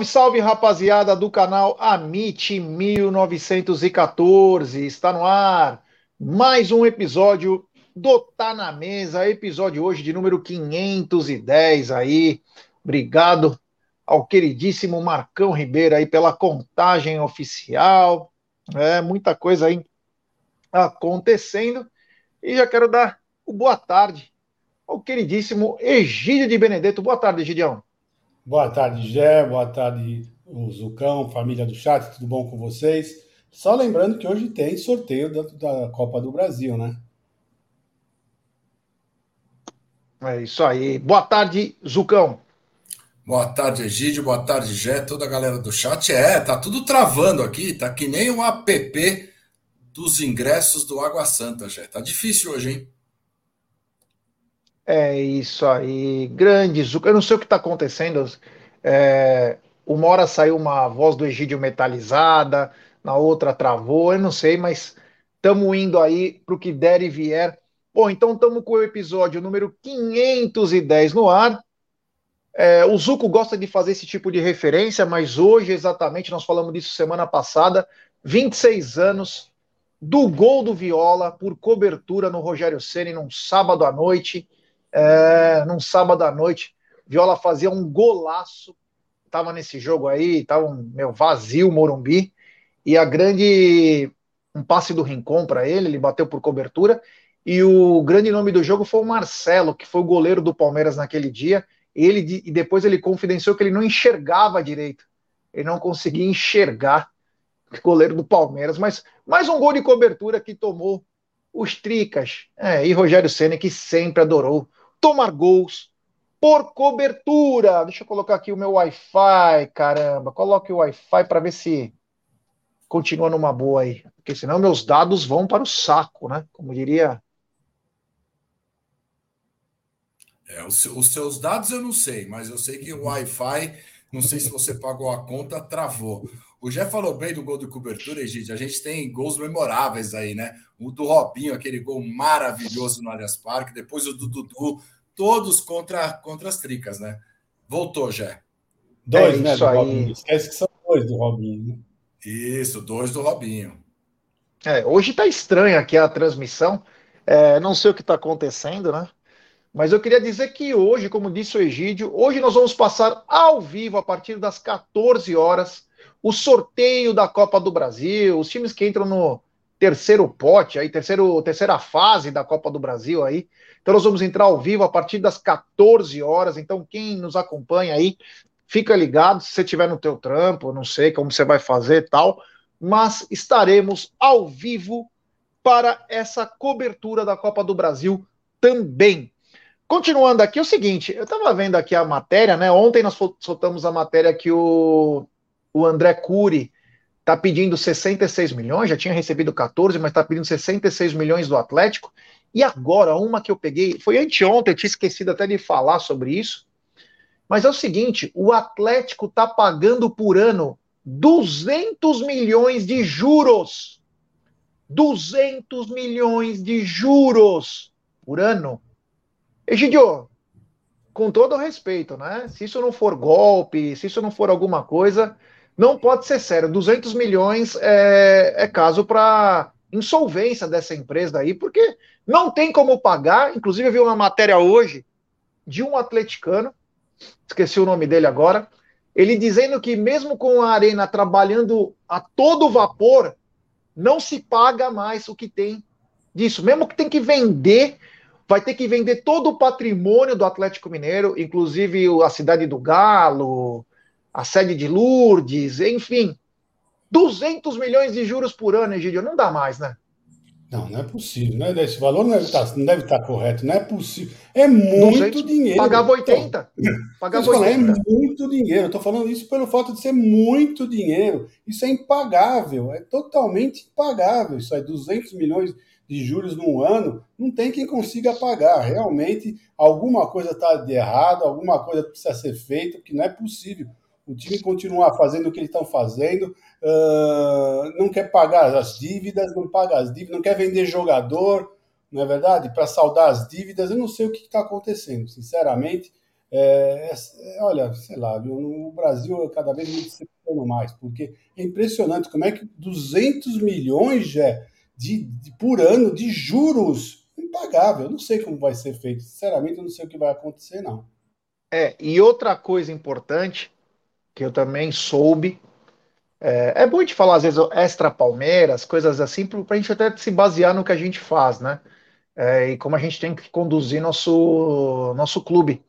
Salve, salve, rapaziada do canal Amit 1914. Está no ar mais um episódio do Tá na Mesa, episódio hoje de número 510 aí. Obrigado ao queridíssimo Marcão Ribeiro aí pela contagem oficial. É muita coisa aí acontecendo. E já quero dar o boa tarde ao queridíssimo Egídio de Benedetto. Boa tarde, Egidião. Boa tarde, Gé. Boa tarde, o Zucão, família do chat. Tudo bom com vocês? Só lembrando que hoje tem sorteio da, da Copa do Brasil, né? É isso aí. Boa tarde, Zucão. Boa tarde, Egídio. Boa tarde, Gé. Toda a galera do chat. É, tá tudo travando aqui. Tá que nem um app dos ingressos do Água Santa, Gé. Tá difícil hoje, hein? É isso aí, grande Zucca. Eu não sei o que está acontecendo. É, uma hora saiu uma voz do Egídio metalizada, na outra travou, eu não sei, mas estamos indo aí para o que der e vier. Bom, então estamos com o episódio número 510 no ar. É, o Zuco gosta de fazer esse tipo de referência, mas hoje, exatamente, nós falamos disso semana passada, 26 anos do gol do Viola por cobertura no Rogério Ceni num sábado à noite é, num sábado à noite. Viola fazia um golaço, estava nesse jogo aí, estava um meu vazio Morumbi, e a grande um passe do Rincon para ele, ele bateu por cobertura, e o grande nome do jogo foi o Marcelo, que foi o goleiro do Palmeiras naquele dia. Ele e depois ele confidenciou que ele não enxergava direito, ele não conseguia enxergar o goleiro do Palmeiras, mas mais um gol de cobertura que tomou os Tricas, é, e Rogério Senna, que sempre adorou tomar gols por cobertura. Deixa eu colocar aqui o meu Wi-Fi, caramba. Coloque o Wi-Fi para ver se continua numa boa aí. Porque senão meus dados vão para o saco, né? Como diria. É, os, os seus dados eu não sei, mas eu sei que o Wi-Fi, não sei se você pagou a conta, travou. O Jé falou bem do gol de cobertura, gente. A gente tem gols memoráveis aí, né? O do Robinho, aquele gol maravilhoso no Allianz Parque. Depois o do Dudu, todos contra, contra as tricas, né? Voltou, Jé. Dois, é né? Do Robinho. Esquece que são dois do Robinho. Né? Isso, dois do Robinho. É, hoje tá estranha aqui a transmissão. É, não sei o que está acontecendo, né? Mas eu queria dizer que hoje, como disse o Egídio, hoje nós vamos passar ao vivo a partir das 14 horas o sorteio da Copa do Brasil, os times que entram no terceiro pote, aí, terceiro, terceira fase da Copa do Brasil aí. Então nós vamos entrar ao vivo a partir das 14 horas. Então quem nos acompanha aí, fica ligado se você estiver no teu trampo, não sei como você vai fazer tal, mas estaremos ao vivo para essa cobertura da Copa do Brasil também. Continuando aqui, é o seguinte, eu estava vendo aqui a matéria, né? Ontem nós soltamos a matéria que o o André Cury está pedindo 66 milhões, já tinha recebido 14, mas está pedindo 66 milhões do Atlético. E agora, uma que eu peguei, foi anteontem, eu tinha esquecido até de falar sobre isso. Mas é o seguinte: o Atlético está pagando por ano 200 milhões de juros. 200 milhões de juros por ano. Egidio, com todo respeito, né? Se isso não for golpe, se isso não for alguma coisa, não pode ser sério. 200 milhões é, é caso para insolvência dessa empresa aí, porque não tem como pagar. Inclusive, eu vi uma matéria hoje de um atleticano, esqueci o nome dele agora, ele dizendo que mesmo com a Arena trabalhando a todo vapor, não se paga mais o que tem disso. Mesmo que tem que vender, vai ter que vender todo o patrimônio do Atlético Mineiro, inclusive a cidade do Galo, a sede de Lourdes, enfim. 200 milhões de juros por ano, Egidio, não dá mais, né? Não, não é possível. Né? Esse valor não deve, estar, tá, não deve estar correto. Não é possível. É muito 200, dinheiro. Pagava 80. Então, pagava 80. É muito dinheiro. Eu estou falando isso pelo fato de ser muito dinheiro. Isso é impagável. É totalmente impagável. Isso é 200 milhões de juros num ano. Não tem quem consiga pagar. Realmente, alguma coisa está de errado, alguma coisa precisa ser feita, porque não é possível o time continuar fazendo o que eles estão fazendo, uh, não quer pagar as dívidas, não paga as dívidas, não quer vender jogador, não é verdade? Para saldar as dívidas, eu não sei o que está acontecendo, sinceramente. É, é, olha, sei lá, no Brasil é cada vez me decepciono mais, porque é impressionante como é que 200 milhões já de, de, por ano de juros impagável. Eu não sei como vai ser feito. Sinceramente, eu não sei o que vai acontecer, não. É, e outra coisa importante que eu também soube. É, é bom te falar, às vezes, extra Palmeiras, coisas assim, para a gente até se basear no que a gente faz, né? É, e como a gente tem que conduzir nosso, nosso clube.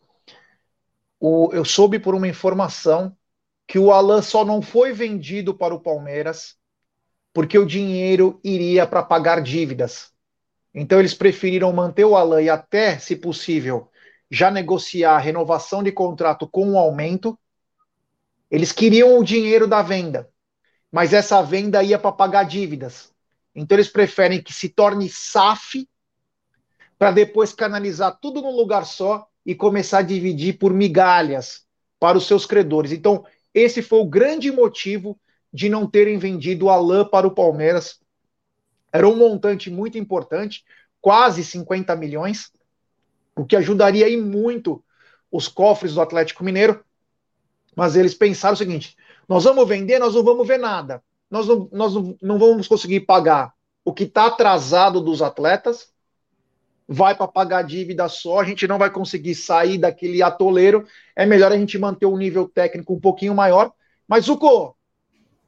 O, eu soube por uma informação que o Alan só não foi vendido para o Palmeiras porque o dinheiro iria para pagar dívidas. Então eles preferiram manter o Alan e até, se possível, já negociar a renovação de contrato com um aumento eles queriam o dinheiro da venda, mas essa venda ia para pagar dívidas. Então eles preferem que se torne SAF para depois canalizar tudo num lugar só e começar a dividir por migalhas para os seus credores. Então, esse foi o grande motivo de não terem vendido o Alain para o Palmeiras. Era um montante muito importante, quase 50 milhões, o que ajudaria aí muito os cofres do Atlético Mineiro. Mas eles pensaram o seguinte: nós vamos vender, nós não vamos ver nada. Nós não, nós não, vamos conseguir pagar o que está atrasado dos atletas, vai para pagar a dívida só, a gente não vai conseguir sair daquele atoleiro. É melhor a gente manter o um nível técnico um pouquinho maior. Mas, Zuko,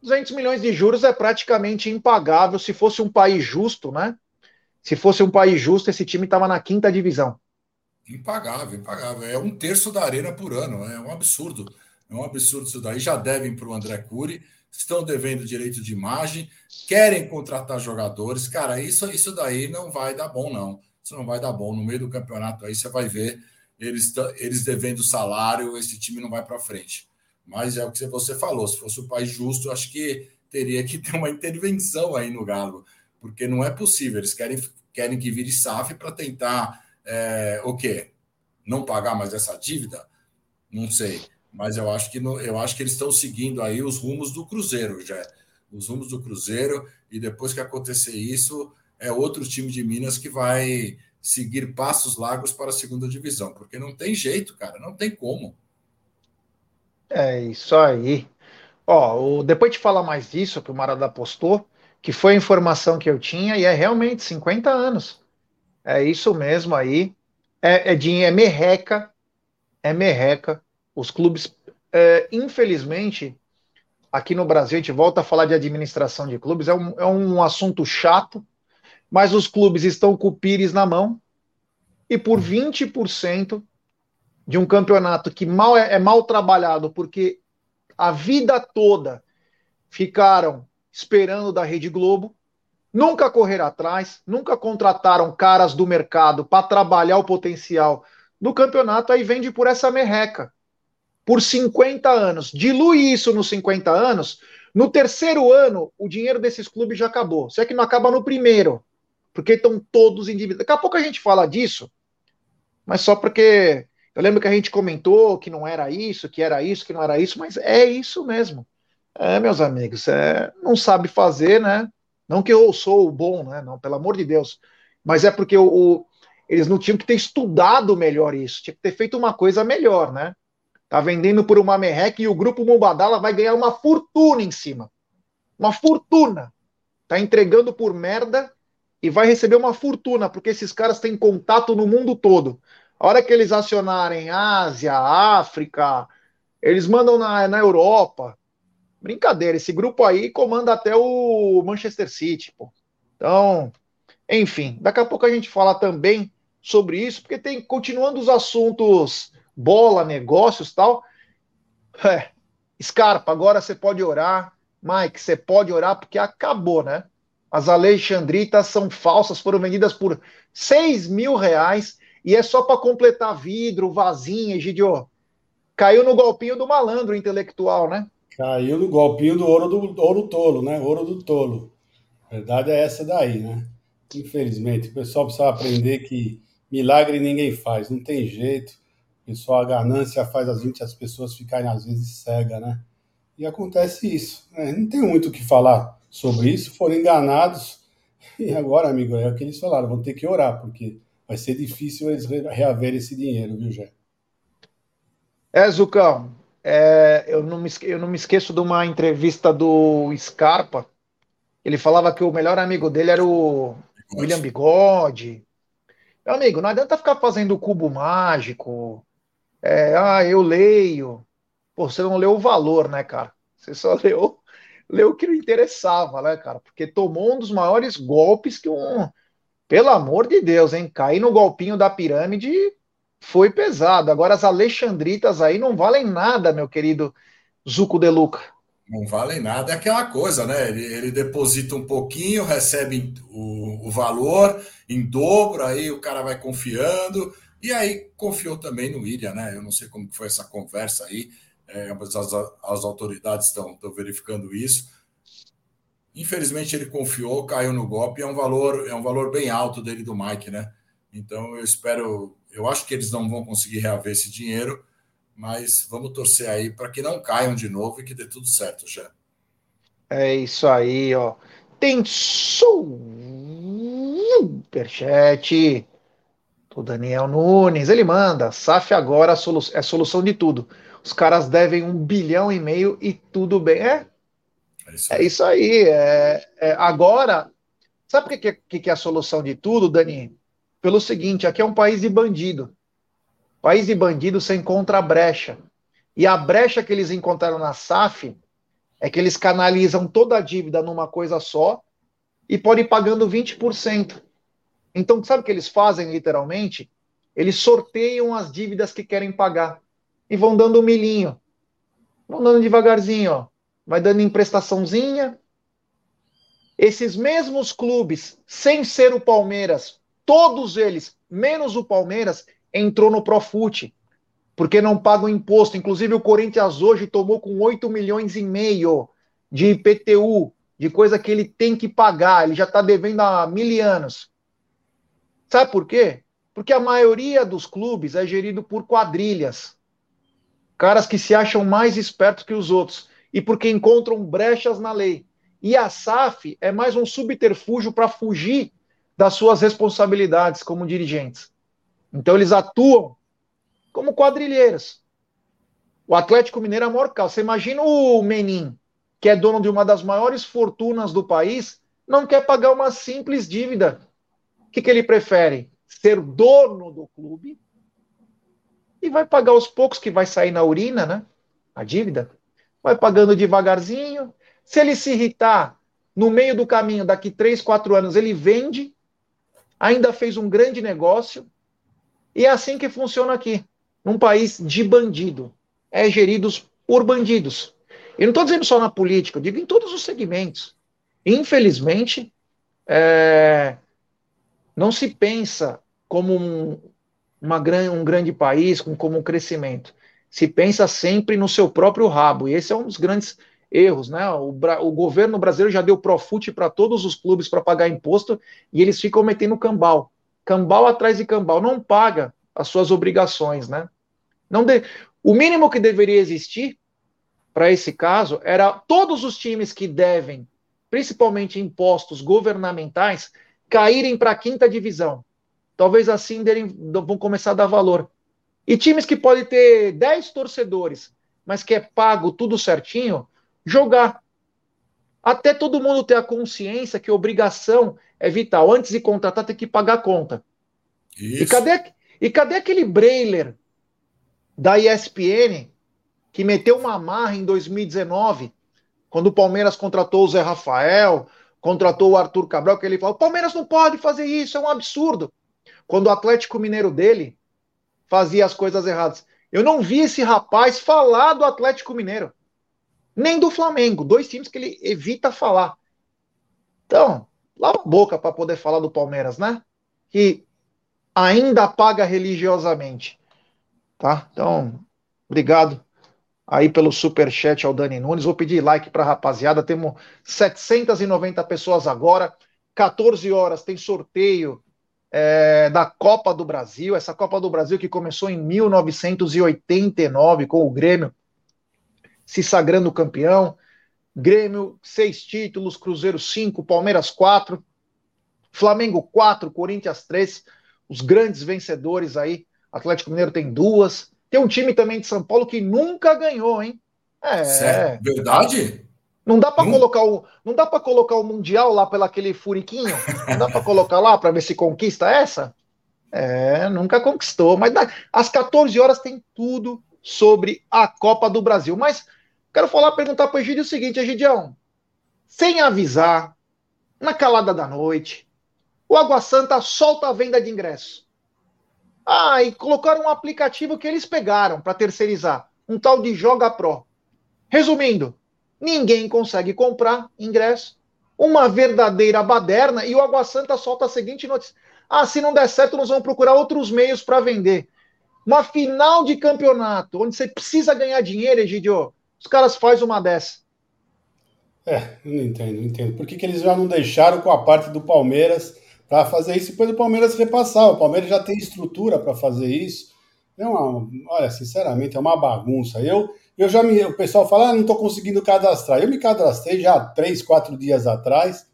200 milhões de juros é praticamente impagável se fosse um país justo, né? Se fosse um país justo, esse time estava na quinta divisão. Impagável, impagável. É um terço da arena por ano, é um absurdo. É um absurdo isso daí. Já devem para o André Cury, estão devendo direito de imagem, querem contratar jogadores. Cara, isso, isso daí não vai dar bom, não. Isso não vai dar bom. No meio do campeonato aí você vai ver eles, eles devendo salário, esse time não vai para frente. Mas é o que você falou, se fosse o país justo, acho que teria que ter uma intervenção aí no Galo, porque não é possível. Eles querem, querem que vire SAF para tentar é, o quê? Não pagar mais essa dívida? Não sei mas eu acho que eu acho que eles estão seguindo aí os rumos do Cruzeiro já, os rumos do Cruzeiro e depois que acontecer isso é outro time de Minas que vai seguir passos largos para a segunda divisão, porque não tem jeito, cara, não tem como. É isso aí. Ó, o, depois de falar mais disso, que o Marada postou, que foi a informação que eu tinha, e é realmente 50 anos. É isso mesmo aí. É, é, de, é merreca, é merreca os clubes, é, infelizmente, aqui no Brasil, a gente volta a falar de administração de clubes, é um, é um assunto chato, mas os clubes estão com o Pires na mão, e por 20% de um campeonato que mal é, é mal trabalhado, porque a vida toda ficaram esperando da Rede Globo, nunca correram atrás, nunca contrataram caras do mercado para trabalhar o potencial do campeonato, aí vende por essa merreca por 50 anos. Dilui isso nos 50 anos. No terceiro ano, o dinheiro desses clubes já acabou. Se é que não acaba no primeiro, porque estão todos endividados. Daqui a pouco a gente fala disso, mas só porque eu lembro que a gente comentou que não era isso, que era isso, que não era isso, mas é isso mesmo. É, meus amigos, é, não sabe fazer, né? Não que eu sou o bom, né? Não, pelo amor de Deus. Mas é porque o, o, eles não tinham que ter estudado melhor isso, tinha que ter feito uma coisa melhor, né? Tá vendendo por uma merreca e o grupo Mubadala vai ganhar uma fortuna em cima. Uma fortuna. Tá entregando por merda e vai receber uma fortuna, porque esses caras têm contato no mundo todo. A hora que eles acionarem Ásia, África, eles mandam na, na Europa. Brincadeira, esse grupo aí comanda até o Manchester City, pô. Então, enfim, daqui a pouco a gente fala também sobre isso, porque tem continuando os assuntos bola, negócios tal. É, Scarpa, agora você pode orar. Mike, você pode orar porque acabou, né? As Alexandritas são falsas, foram vendidas por 6 mil reais e é só para completar vidro, vasinha, Gidio. Caiu no golpinho do malandro intelectual, né? Caiu no golpinho do ouro do ouro tolo, né? Ouro do tolo. A verdade é essa daí, né? Infelizmente, o pessoal precisa aprender que milagre ninguém faz, não tem jeito. Pessoal, a ganância faz a gente, as pessoas ficarem às vezes cegas, né? E acontece isso. Né? Não tem muito o que falar sobre isso. Foram enganados. E agora, amigo, é o que eles falaram. Vão ter que orar, porque vai ser difícil eles reaverem esse dinheiro, viu, Jé? É, Zucão, é, eu, não me, eu não me esqueço de uma entrevista do Scarpa. Ele falava que o melhor amigo dele era o. William Bigode. Meu amigo, não adianta ficar fazendo cubo mágico. É, ah, eu leio. Pô, você não leu o valor, né, cara? Você só leu, leu o que não interessava, né, cara? Porque tomou um dos maiores golpes que um. Pelo amor de Deus, hein? Cair no golpinho da pirâmide foi pesado. Agora as Alexandritas aí não valem nada, meu querido Zuco de Luca. Não valem nada, é aquela coisa, né? Ele, ele deposita um pouquinho, recebe o, o, valor em dobro, aí o cara vai confiando, e aí confiou também no William, né? Eu não sei como foi essa conversa aí, é, as, as autoridades estão verificando isso. Infelizmente ele confiou, caiu no golpe, é um valor, é um valor bem alto dele do Mike, né? Então eu espero eu acho que eles não vão conseguir reaver esse dinheiro, mas vamos torcer aí para que não caiam de novo e que dê tudo certo já. É isso aí, ó. Tem superchat do Daniel Nunes. Ele manda: SAF agora é solução de tudo. Os caras devem um bilhão e meio e tudo bem. É, é isso aí. É isso aí. É, é, agora, sabe o que, que, que é a solução de tudo, Dani? pelo seguinte: aqui é um país de bandido. País de bandido você encontra a brecha. E a brecha que eles encontraram na SAF é que eles canalizam toda a dívida numa coisa só e podem ir pagando 20%. Então, sabe o que eles fazem literalmente? Eles sorteiam as dívidas que querem pagar e vão dando um milhinho. Vão dando devagarzinho, ó. Vai dando emprestaçãozinha. Esses mesmos clubes, sem ser o Palmeiras, Todos eles, menos o Palmeiras, entrou no Profute, porque não pagam imposto. Inclusive o Corinthians hoje tomou com 8 milhões e meio de IPTU, de coisa que ele tem que pagar, ele já está devendo há mil anos. Sabe por quê? Porque a maioria dos clubes é gerido por quadrilhas. Caras que se acham mais espertos que os outros. E porque encontram brechas na lei. E a SAF é mais um subterfúgio para fugir das suas responsabilidades como dirigentes. Então eles atuam como quadrilheiros. O Atlético Mineiro é morcal. Você imagina o Menin, que é dono de uma das maiores fortunas do país, não quer pagar uma simples dívida. Que, que ele prefere? Ser dono do clube e vai pagar aos poucos, que vai sair na urina, né? A dívida. Vai pagando devagarzinho. Se ele se irritar no meio do caminho, daqui três, quatro anos, ele vende ainda fez um grande negócio. E é assim que funciona aqui, num país de bandido. É geridos por bandidos. E não estou dizendo só na política, eu digo em todos os segmentos. Infelizmente, é, não se pensa como um, uma, um grande país, como um crescimento. Se pensa sempre no seu próprio rabo. E esse é um dos grandes erros, né? O, o governo brasileiro já deu profute para todos os clubes para pagar imposto e eles ficam metendo cambal. Cambal atrás de cambal, não paga as suas obrigações, né? Não de... O mínimo que deveria existir para esse caso era todos os times que devem, principalmente impostos governamentais, caírem para a quinta divisão. Talvez assim derem, vão começar a dar valor. E times que podem ter 10 torcedores, mas que é pago tudo certinho, jogar. Até todo mundo ter a consciência que a obrigação é vital. Antes de contratar, tem que pagar a conta. Isso. E cadê, e cadê aquele Breiler da ESPN que meteu uma marra em 2019, quando o Palmeiras contratou o Zé Rafael, contratou o Arthur Cabral, que ele falou: o Palmeiras não pode fazer isso, é um absurdo. Quando o Atlético Mineiro dele fazia as coisas erradas. Eu não vi esse rapaz falar do Atlético Mineiro nem do Flamengo, dois times que ele evita falar. Então, lava a boca para poder falar do Palmeiras, né? Que ainda paga religiosamente. Tá? Então, obrigado aí pelo super chat ao Dani Nunes. Vou pedir like para a rapaziada. Temos 790 pessoas agora. 14 horas tem sorteio é, da Copa do Brasil. Essa Copa do Brasil que começou em 1989 com o Grêmio se sagrando campeão. Grêmio, seis títulos, Cruzeiro, cinco, Palmeiras, quatro, Flamengo, quatro, Corinthians, três. Os grandes vencedores aí. Atlético Mineiro tem duas, Tem um time também de São Paulo que nunca ganhou, hein? É. Verdade? Não dá para hum. colocar o não dá para colocar o mundial lá pelo aquele furiquinho? Não dá para colocar lá para ver se conquista essa? É, nunca conquistou, mas dá, às 14 horas tem tudo sobre a Copa do Brasil. Mas quero falar, perguntar para o o seguinte, Egidião, sem avisar, na calada da noite, o Água Santa solta a venda de ingressos. Ah, e colocaram um aplicativo que eles pegaram para terceirizar, um tal de Joga Pro. Resumindo, ninguém consegue comprar ingresso, uma verdadeira baderna, e o Água Santa solta a seguinte notícia: ah, se não der certo, nós vamos procurar outros meios para vender. Uma final de campeonato, onde você precisa ganhar dinheiro, Egidio, os caras fazem uma dessa. É, eu não entendo, não entendo. Por que, que eles já não deixaram com a parte do Palmeiras para fazer isso depois o Palmeiras repassar? O Palmeiras já tem estrutura para fazer isso. É uma, olha, sinceramente, é uma bagunça. Eu, eu já me, o pessoal fala, ah, não estou conseguindo cadastrar. Eu me cadastrei já três, quatro dias atrás,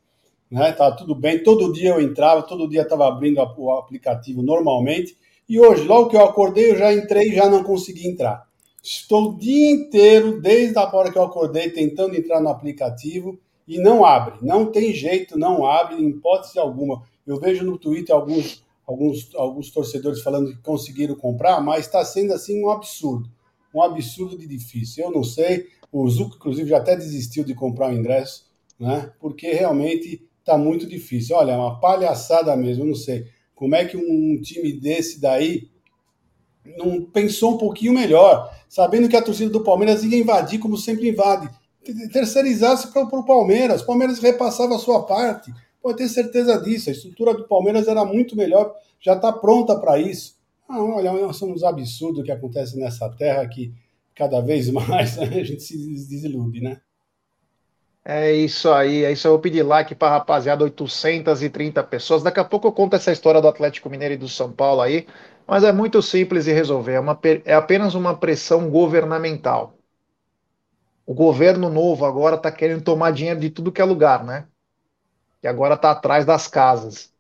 né? Tá tudo bem. Todo dia eu entrava, todo dia estava abrindo o aplicativo normalmente. E hoje, logo que eu acordei, eu já entrei e já não consegui entrar. Estou o dia inteiro, desde a hora que eu acordei, tentando entrar no aplicativo e não abre. Não tem jeito, não abre, em hipótese alguma. Eu vejo no Twitter alguns, alguns, alguns torcedores falando que conseguiram comprar, mas está sendo assim um absurdo. Um absurdo de difícil. Eu não sei. O Zuco, inclusive, já até desistiu de comprar o ingresso, né? Porque realmente está muito difícil. Olha, é uma palhaçada mesmo. Eu não sei como é que um time desse daí não pensou um pouquinho melhor, sabendo que a torcida do Palmeiras ia invadir como sempre invade. Terceirizasse para o Palmeiras, o Palmeiras repassava a sua parte. Pode ter certeza disso. A estrutura do Palmeiras era muito melhor, já está pronta para isso. Ah, olha, são uns absurdos que acontecem nessa terra que cada vez mais a gente se desilude, né? É isso aí, é isso. Eu vou pedir like para rapaziada, 830 pessoas. Daqui a pouco eu conto essa história do Atlético Mineiro e do São Paulo aí. Mas é muito simples de resolver, é, uma, é apenas uma pressão governamental. O governo novo agora está querendo tomar dinheiro de tudo que é lugar, né? E agora está atrás das casas.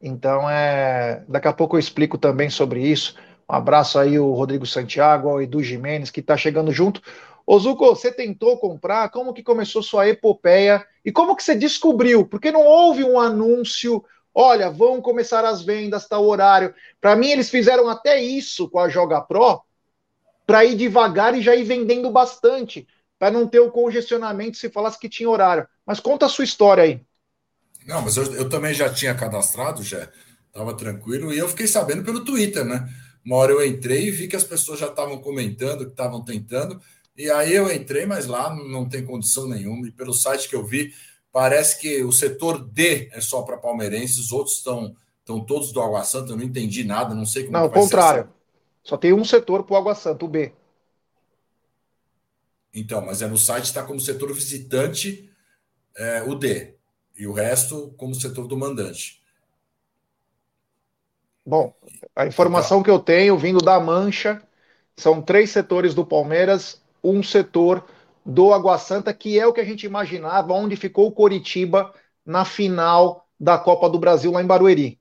Então, é... daqui a pouco eu explico também sobre isso. Um abraço aí o Rodrigo Santiago, ao Edu Jimenez, que está chegando junto. Ô Zuko, você tentou comprar? Como que começou sua epopeia? E como que você descobriu? Porque não houve um anúncio Olha, vão começar as vendas, tal horário. Para mim, eles fizeram até isso com a Joga Pro, para ir devagar e já ir vendendo bastante, para não ter o congestionamento se falasse que tinha horário. Mas conta a sua história aí. Não, mas eu, eu também já tinha cadastrado, já estava tranquilo, e eu fiquei sabendo pelo Twitter, né? Uma hora eu entrei e vi que as pessoas já estavam comentando, que estavam tentando, e aí eu entrei, mas lá não tem condição nenhuma, e pelo site que eu vi, Parece que o setor D é só para palmeirenses, os outros estão estão todos do Água Santa, eu não entendi nada, não sei como Não, ao contrário. Só tem um setor para o Água Santa, o B. Então, mas é no site está como setor visitante é, o D. E o resto como setor do mandante. Bom, a informação que eu tenho vindo da Mancha são três setores do Palmeiras, um setor do Água Santa, que é o que a gente imaginava, onde ficou o Coritiba na final da Copa do Brasil lá em Barueri.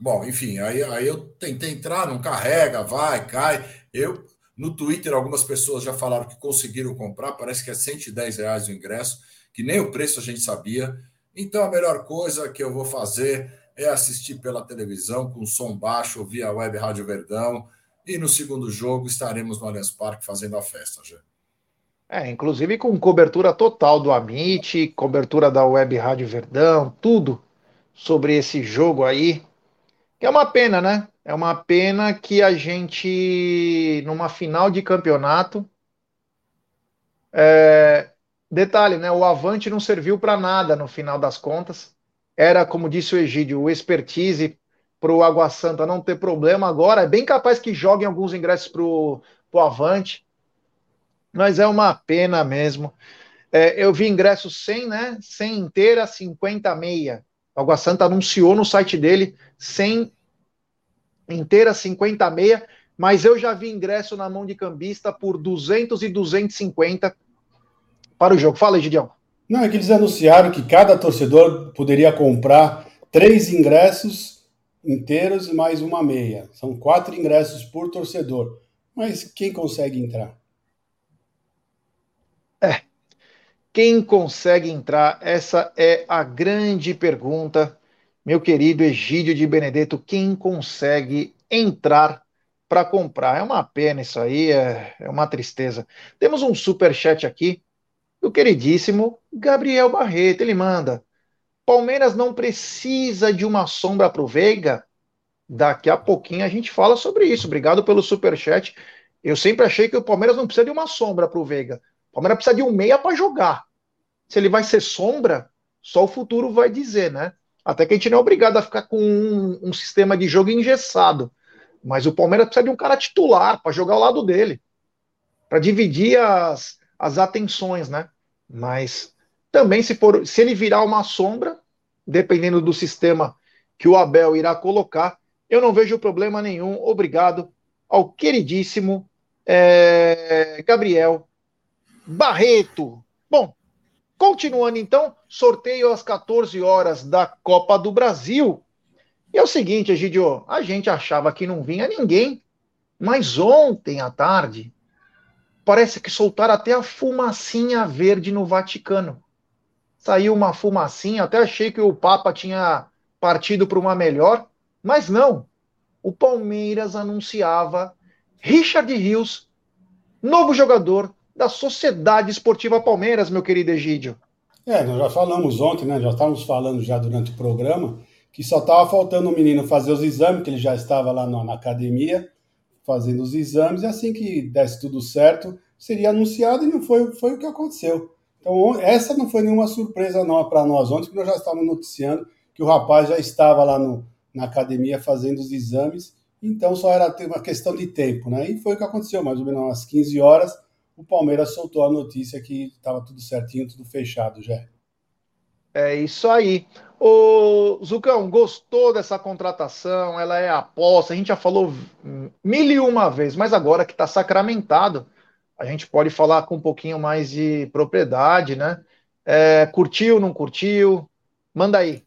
Bom, enfim, aí, aí eu tentei entrar, não carrega, vai, cai. Eu, no Twitter, algumas pessoas já falaram que conseguiram comprar, parece que é 110 reais o ingresso, que nem o preço a gente sabia. Então a melhor coisa que eu vou fazer é assistir pela televisão com som baixo via web Rádio Verdão. E no segundo jogo estaremos no Allianz Parque fazendo a festa, já. É, inclusive com cobertura total do Amit, cobertura da Web Rádio Verdão, tudo sobre esse jogo aí. Que é uma pena, né? É uma pena que a gente, numa final de campeonato. É... Detalhe, né? O Avante não serviu para nada no final das contas. Era, como disse o Egídio, o expertise para o Água Santa não ter problema agora. É bem capaz que joguem alguns ingressos para o Avante mas é uma pena mesmo. É, eu vi ingresso sem, né? Sem inteira, 50 meia. O Água Santa anunciou no site dele sem inteira, 50 meia, mas eu já vi ingresso na mão de cambista por 200 e 250 para o jogo. Fala aí, Gideão. Não, é que eles anunciaram que cada torcedor poderia comprar três ingressos inteiros e mais uma meia. São quatro ingressos por torcedor. Mas quem consegue entrar? É. Quem consegue entrar? Essa é a grande pergunta, meu querido Egídio de Benedetto. Quem consegue entrar para comprar? É uma pena isso aí, é, é uma tristeza. Temos um super chat aqui do queridíssimo Gabriel Barreto. Ele manda: Palmeiras não precisa de uma sombra para o Veiga. Daqui a pouquinho a gente fala sobre isso. Obrigado pelo super chat. Eu sempre achei que o Palmeiras não precisa de uma sombra para o Veiga. O Palmeiras precisa de um meia para jogar. Se ele vai ser sombra, só o futuro vai dizer, né? Até que a gente não é obrigado a ficar com um, um sistema de jogo engessado. Mas o Palmeiras precisa de um cara titular para jogar ao lado dele, para dividir as, as atenções, né? Mas também, se, for, se ele virar uma sombra, dependendo do sistema que o Abel irá colocar, eu não vejo problema nenhum. Obrigado ao queridíssimo é, Gabriel Barreto. Bom, continuando então, sorteio às 14 horas da Copa do Brasil. E é o seguinte, Egidio, a gente achava que não vinha ninguém, mas ontem à tarde parece que soltaram até a fumacinha verde no Vaticano. Saiu uma fumacinha, até achei que o Papa tinha partido para uma melhor, mas não. O Palmeiras anunciava Richard Rios, novo jogador da Sociedade Esportiva Palmeiras, meu querido Egídio. É, nós já falamos ontem, né? Já estávamos falando já durante o programa que só estava faltando o menino fazer os exames, que ele já estava lá na, na academia fazendo os exames, e assim que desse tudo certo, seria anunciado e não foi, foi o que aconteceu. Então, essa não foi nenhuma surpresa para nós ontem, porque nós já estávamos noticiando que o rapaz já estava lá no, na academia fazendo os exames, então só era uma questão de tempo, né? E foi o que aconteceu, mais ou menos às 15 horas, o Palmeiras soltou a notícia que estava tudo certinho, tudo fechado já. É isso aí. O Zucão, gostou dessa contratação? Ela é aposta. A gente já falou mil e uma vezes, mas agora que está sacramentado, a gente pode falar com um pouquinho mais de propriedade, né? É, curtiu, não curtiu? Manda aí.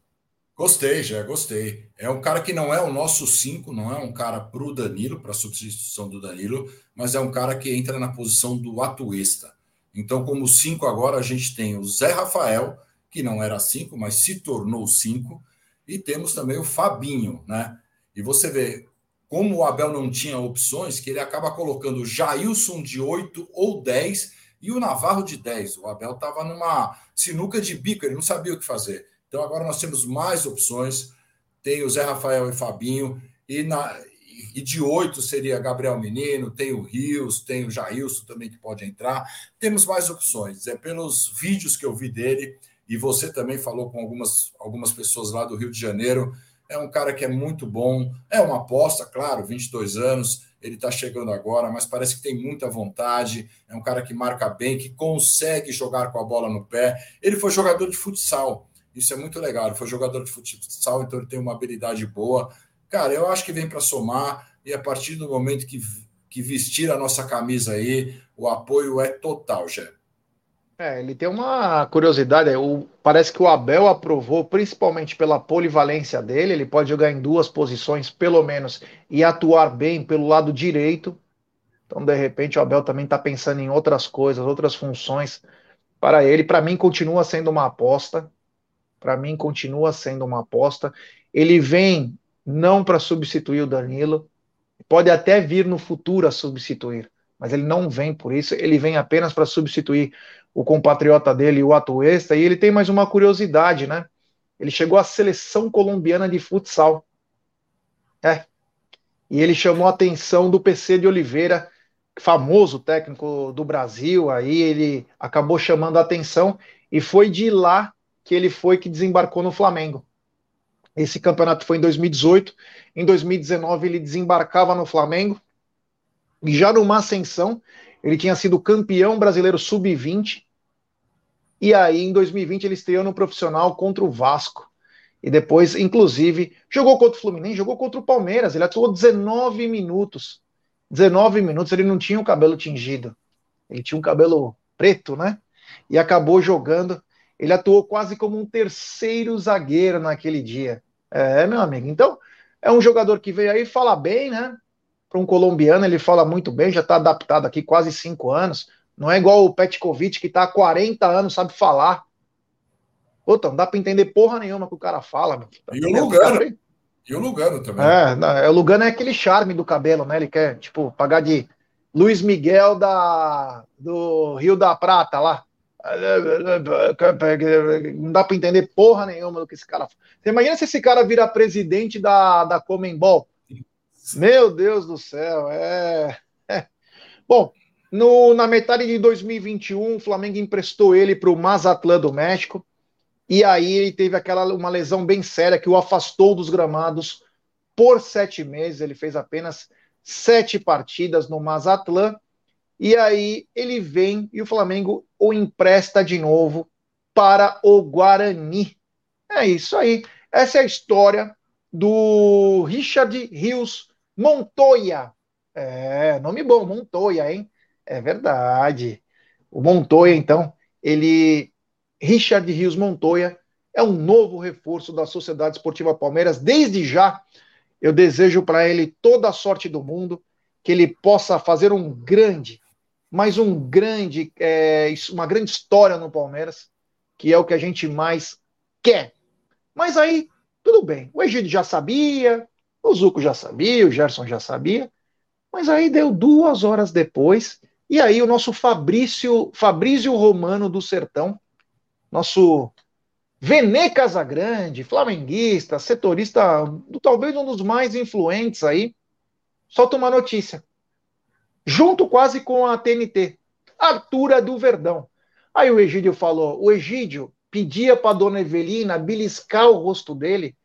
Gostei, já gostei. É um cara que não é o nosso 5, não é um cara para o Danilo, para substituição do Danilo, mas é um cara que entra na posição do atuesta. Então, como 5 agora, a gente tem o Zé Rafael, que não era 5, mas se tornou 5, e temos também o Fabinho, né? E você vê como o Abel não tinha opções, que ele acaba colocando o Jailson de 8 ou 10 e o Navarro de 10. O Abel estava numa sinuca de bico, ele não sabia o que fazer. Então agora nós temos mais opções. Tem o Zé Rafael e Fabinho. E, na, e de oito seria Gabriel Menino, tem o Rios, tem o Jailson também que pode entrar. Temos mais opções. É pelos vídeos que eu vi dele, e você também falou com algumas, algumas pessoas lá do Rio de Janeiro. É um cara que é muito bom. É uma aposta, claro, 22 anos. Ele está chegando agora, mas parece que tem muita vontade. É um cara que marca bem, que consegue jogar com a bola no pé. Ele foi jogador de futsal. Isso é muito legal. Ele foi jogador de futsal, então ele tem uma habilidade boa. Cara, eu acho que vem para somar e a partir do momento que, que vestir a nossa camisa aí, o apoio é total, Jé. É, ele tem uma curiosidade. É, o, parece que o Abel aprovou, principalmente pela polivalência dele. Ele pode jogar em duas posições, pelo menos, e atuar bem pelo lado direito. Então, de repente, o Abel também está pensando em outras coisas, outras funções para ele. Para mim, continua sendo uma aposta para mim continua sendo uma aposta. Ele vem não para substituir o Danilo, pode até vir no futuro a substituir, mas ele não vem por isso, ele vem apenas para substituir o compatriota dele, o Atuesta, e ele tem mais uma curiosidade, né? Ele chegou à seleção colombiana de futsal. É. E ele chamou a atenção do PC de Oliveira, famoso técnico do Brasil, aí ele acabou chamando a atenção e foi de lá que ele foi que desembarcou no Flamengo. Esse campeonato foi em 2018. Em 2019 ele desembarcava no Flamengo. E já numa ascensão, ele tinha sido campeão brasileiro sub-20. E aí em 2020 ele estreou no profissional contra o Vasco. E depois, inclusive, jogou contra o Fluminense, jogou contra o Palmeiras. Ele atuou 19 minutos. 19 minutos, ele não tinha o cabelo tingido. Ele tinha um cabelo preto, né? E acabou jogando ele atuou quase como um terceiro zagueiro naquele dia. É, meu amigo. Então, é um jogador que veio aí, fala bem, né? Para um colombiano, ele fala muito bem, já está adaptado aqui quase cinco anos. Não é igual o Petkovic, que está há 40 anos, sabe falar. Puta, não dá para entender porra nenhuma que o cara fala. Meu. Tá e o Lugano. E o Lugano também. É, o Lugano é aquele charme do cabelo, né? Ele quer, tipo, pagar de Luiz Miguel da, do Rio da Prata lá. Não dá para entender porra nenhuma do que esse cara. Você imagina se esse cara vira presidente da, da Comembol? Meu Deus do céu, é. é. Bom, no, na metade de 2021, o Flamengo emprestou ele para o Mazatlán do México. E aí ele teve aquela uma lesão bem séria que o afastou dos gramados por sete meses. Ele fez apenas sete partidas no Mazatlán. E aí ele vem e o Flamengo o empresta de novo para o Guarani. É isso aí. Essa é a história do Richard Rios Montoya. É, nome bom, Montoya, hein? É verdade. O Montoya, então, ele. Richard Rios Montoya é um novo reforço da Sociedade Esportiva Palmeiras. Desde já, eu desejo para ele toda a sorte do mundo, que ele possa fazer um grande, mais um grande, é, uma grande história no Palmeiras, que é o que a gente mais quer. Mas aí, tudo bem. O Egídio já sabia, o Zuco já sabia, o Gerson já sabia, mas aí deu duas horas depois, e aí o nosso Fabrício, Fabrício Romano do Sertão, nosso Venê Casagrande, flamenguista, setorista, talvez um dos mais influentes aí, solta uma notícia junto quase com a TNT. Artura do Verdão. Aí o Egídio falou: o Egídio pedia para dona Evelina beliscar o rosto dele,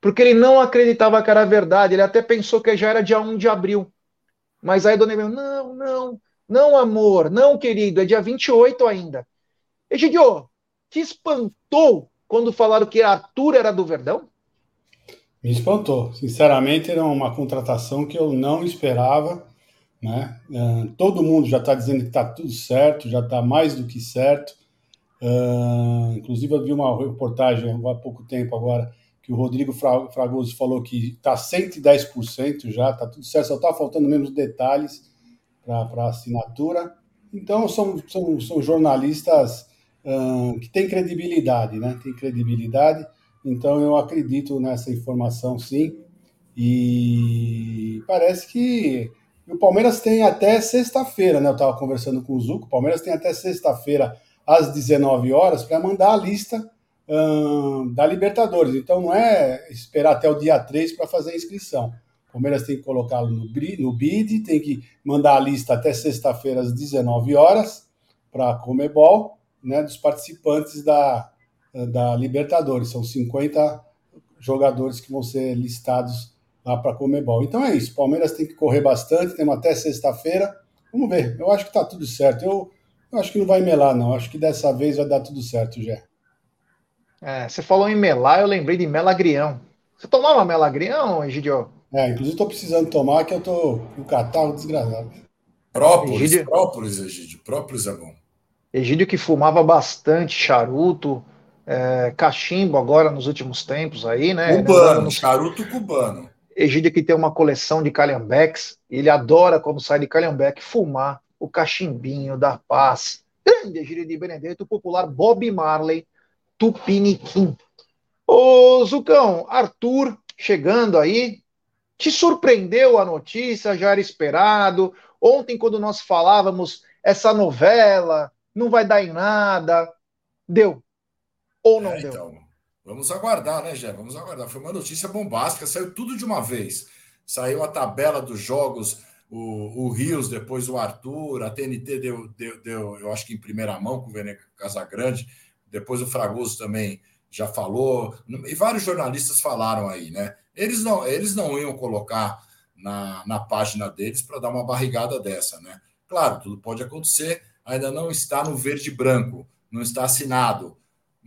porque ele não acreditava que era verdade. Ele até pensou que já era dia 1 de abril. Mas aí dona Evelina, não, não, não, amor, não, querido, é dia 28 ainda. Egidio, te espantou quando falaram que Arthur era do Verdão? Me espantou. Sinceramente, era uma contratação que eu não esperava. Né? Uh, todo mundo já está dizendo que está tudo certo, já está mais do que certo. Uh, inclusive, eu vi uma reportagem há pouco tempo agora que o Rodrigo Fragoso falou que está 110% já, está tudo certo, só está faltando mesmo detalhes para a assinatura. Então, são, são, são jornalistas uh, que têm credibilidade, né? Tem credibilidade. Então, eu acredito nessa informação, sim. E parece que o Palmeiras tem até sexta-feira, né? Eu estava conversando com o Zuco. O Palmeiras tem até sexta-feira, às 19 horas, para mandar a lista da Libertadores. Então não é esperar até o dia 3 para fazer a inscrição. O Palmeiras tem que colocá-lo no, BID, tem que mandar a lista até sexta-feira, às 19 horas, para a Comebol, né? Dos participantes da, da Libertadores. São 50 jogadores que vão ser listados lá para a Comebol. Então é isso, Palmeiras tem que correr bastante, temos até sexta-feira. Vamos ver, eu acho que está tudo certo. Eu, eu, acho que não vai melar, não. Acho que dessa vez vai dar tudo certo, Jé. É, você falou em melar, eu lembrei de melagrião. Você tomava melagrião, Egidio? É, inclusive estou precisando tomar, que eu estou com o catarro desgradado. Própolis, Egídio... própolis, Egídio. Própolis é bom. Egídio que fumava bastante charuto, é, cachimbo agora nos últimos tempos aí, né? Cubano, no... charuto cubano. Egídio que tem uma coleção de calhambeques, ele adora, quando sai de calhambeque, fumar o cachimbinho da paz. Grande Egídio de Benedetto, popular Bob Marley, Tupiniquim. Ô Zucão, Arthur chegando aí, te surpreendeu a notícia? Já era esperado? Ontem, quando nós falávamos essa novela não vai dar em nada, deu ou não é, deu? Então, Vamos aguardar, né, Jé? Vamos aguardar. Foi uma notícia bombástica, saiu tudo de uma vez. Saiu a tabela dos jogos, o, o Rios, depois o Arthur, a TNT deu, deu, deu, eu acho que em primeira mão com o Vene Casagrande, depois o Fragoso também já falou, e vários jornalistas falaram aí, né? Eles não, eles não iam colocar na, na página deles para dar uma barrigada dessa, né? Claro, tudo pode acontecer, ainda não está no verde branco, não está assinado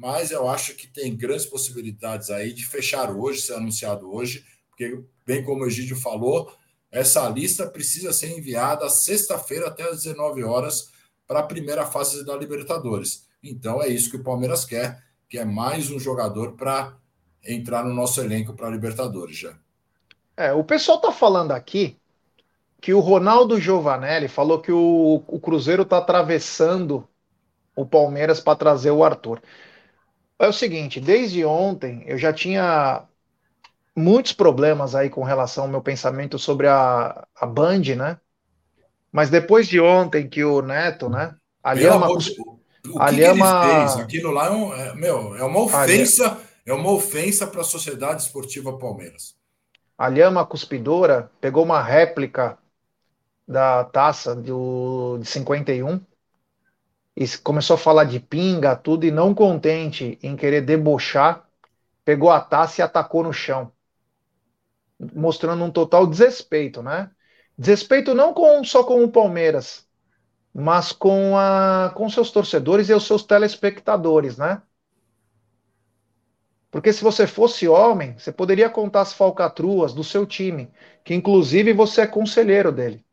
mas eu acho que tem grandes possibilidades aí de fechar hoje, ser anunciado hoje, porque, bem como o Egídio falou, essa lista precisa ser enviada sexta-feira até às 19 horas para a primeira fase da Libertadores. Então é isso que o Palmeiras quer, que é mais um jogador para entrar no nosso elenco para a Libertadores já. É, o pessoal está falando aqui que o Ronaldo Giovanelli falou que o, o Cruzeiro está atravessando o Palmeiras para trazer o Arthur. É o seguinte, desde ontem eu já tinha muitos problemas aí com relação ao meu pensamento sobre a, a Band, né? Mas depois de ontem que o Neto, né? Ali é uma, o que, é uma... fez? Aquilo lá é, um, é, meu, é uma ofensa, ali... é uma ofensa para a Sociedade Esportiva Palmeiras. A Lhama Cuspidora pegou uma réplica da taça do, de 51 e começou a falar de pinga, tudo, e não contente em querer debochar, pegou a taça e atacou no chão, mostrando um total desrespeito, né? Desrespeito não com, só com o Palmeiras, mas com, a, com seus torcedores e os seus telespectadores, né? Porque se você fosse homem, você poderia contar as falcatruas do seu time, que inclusive você é conselheiro dele.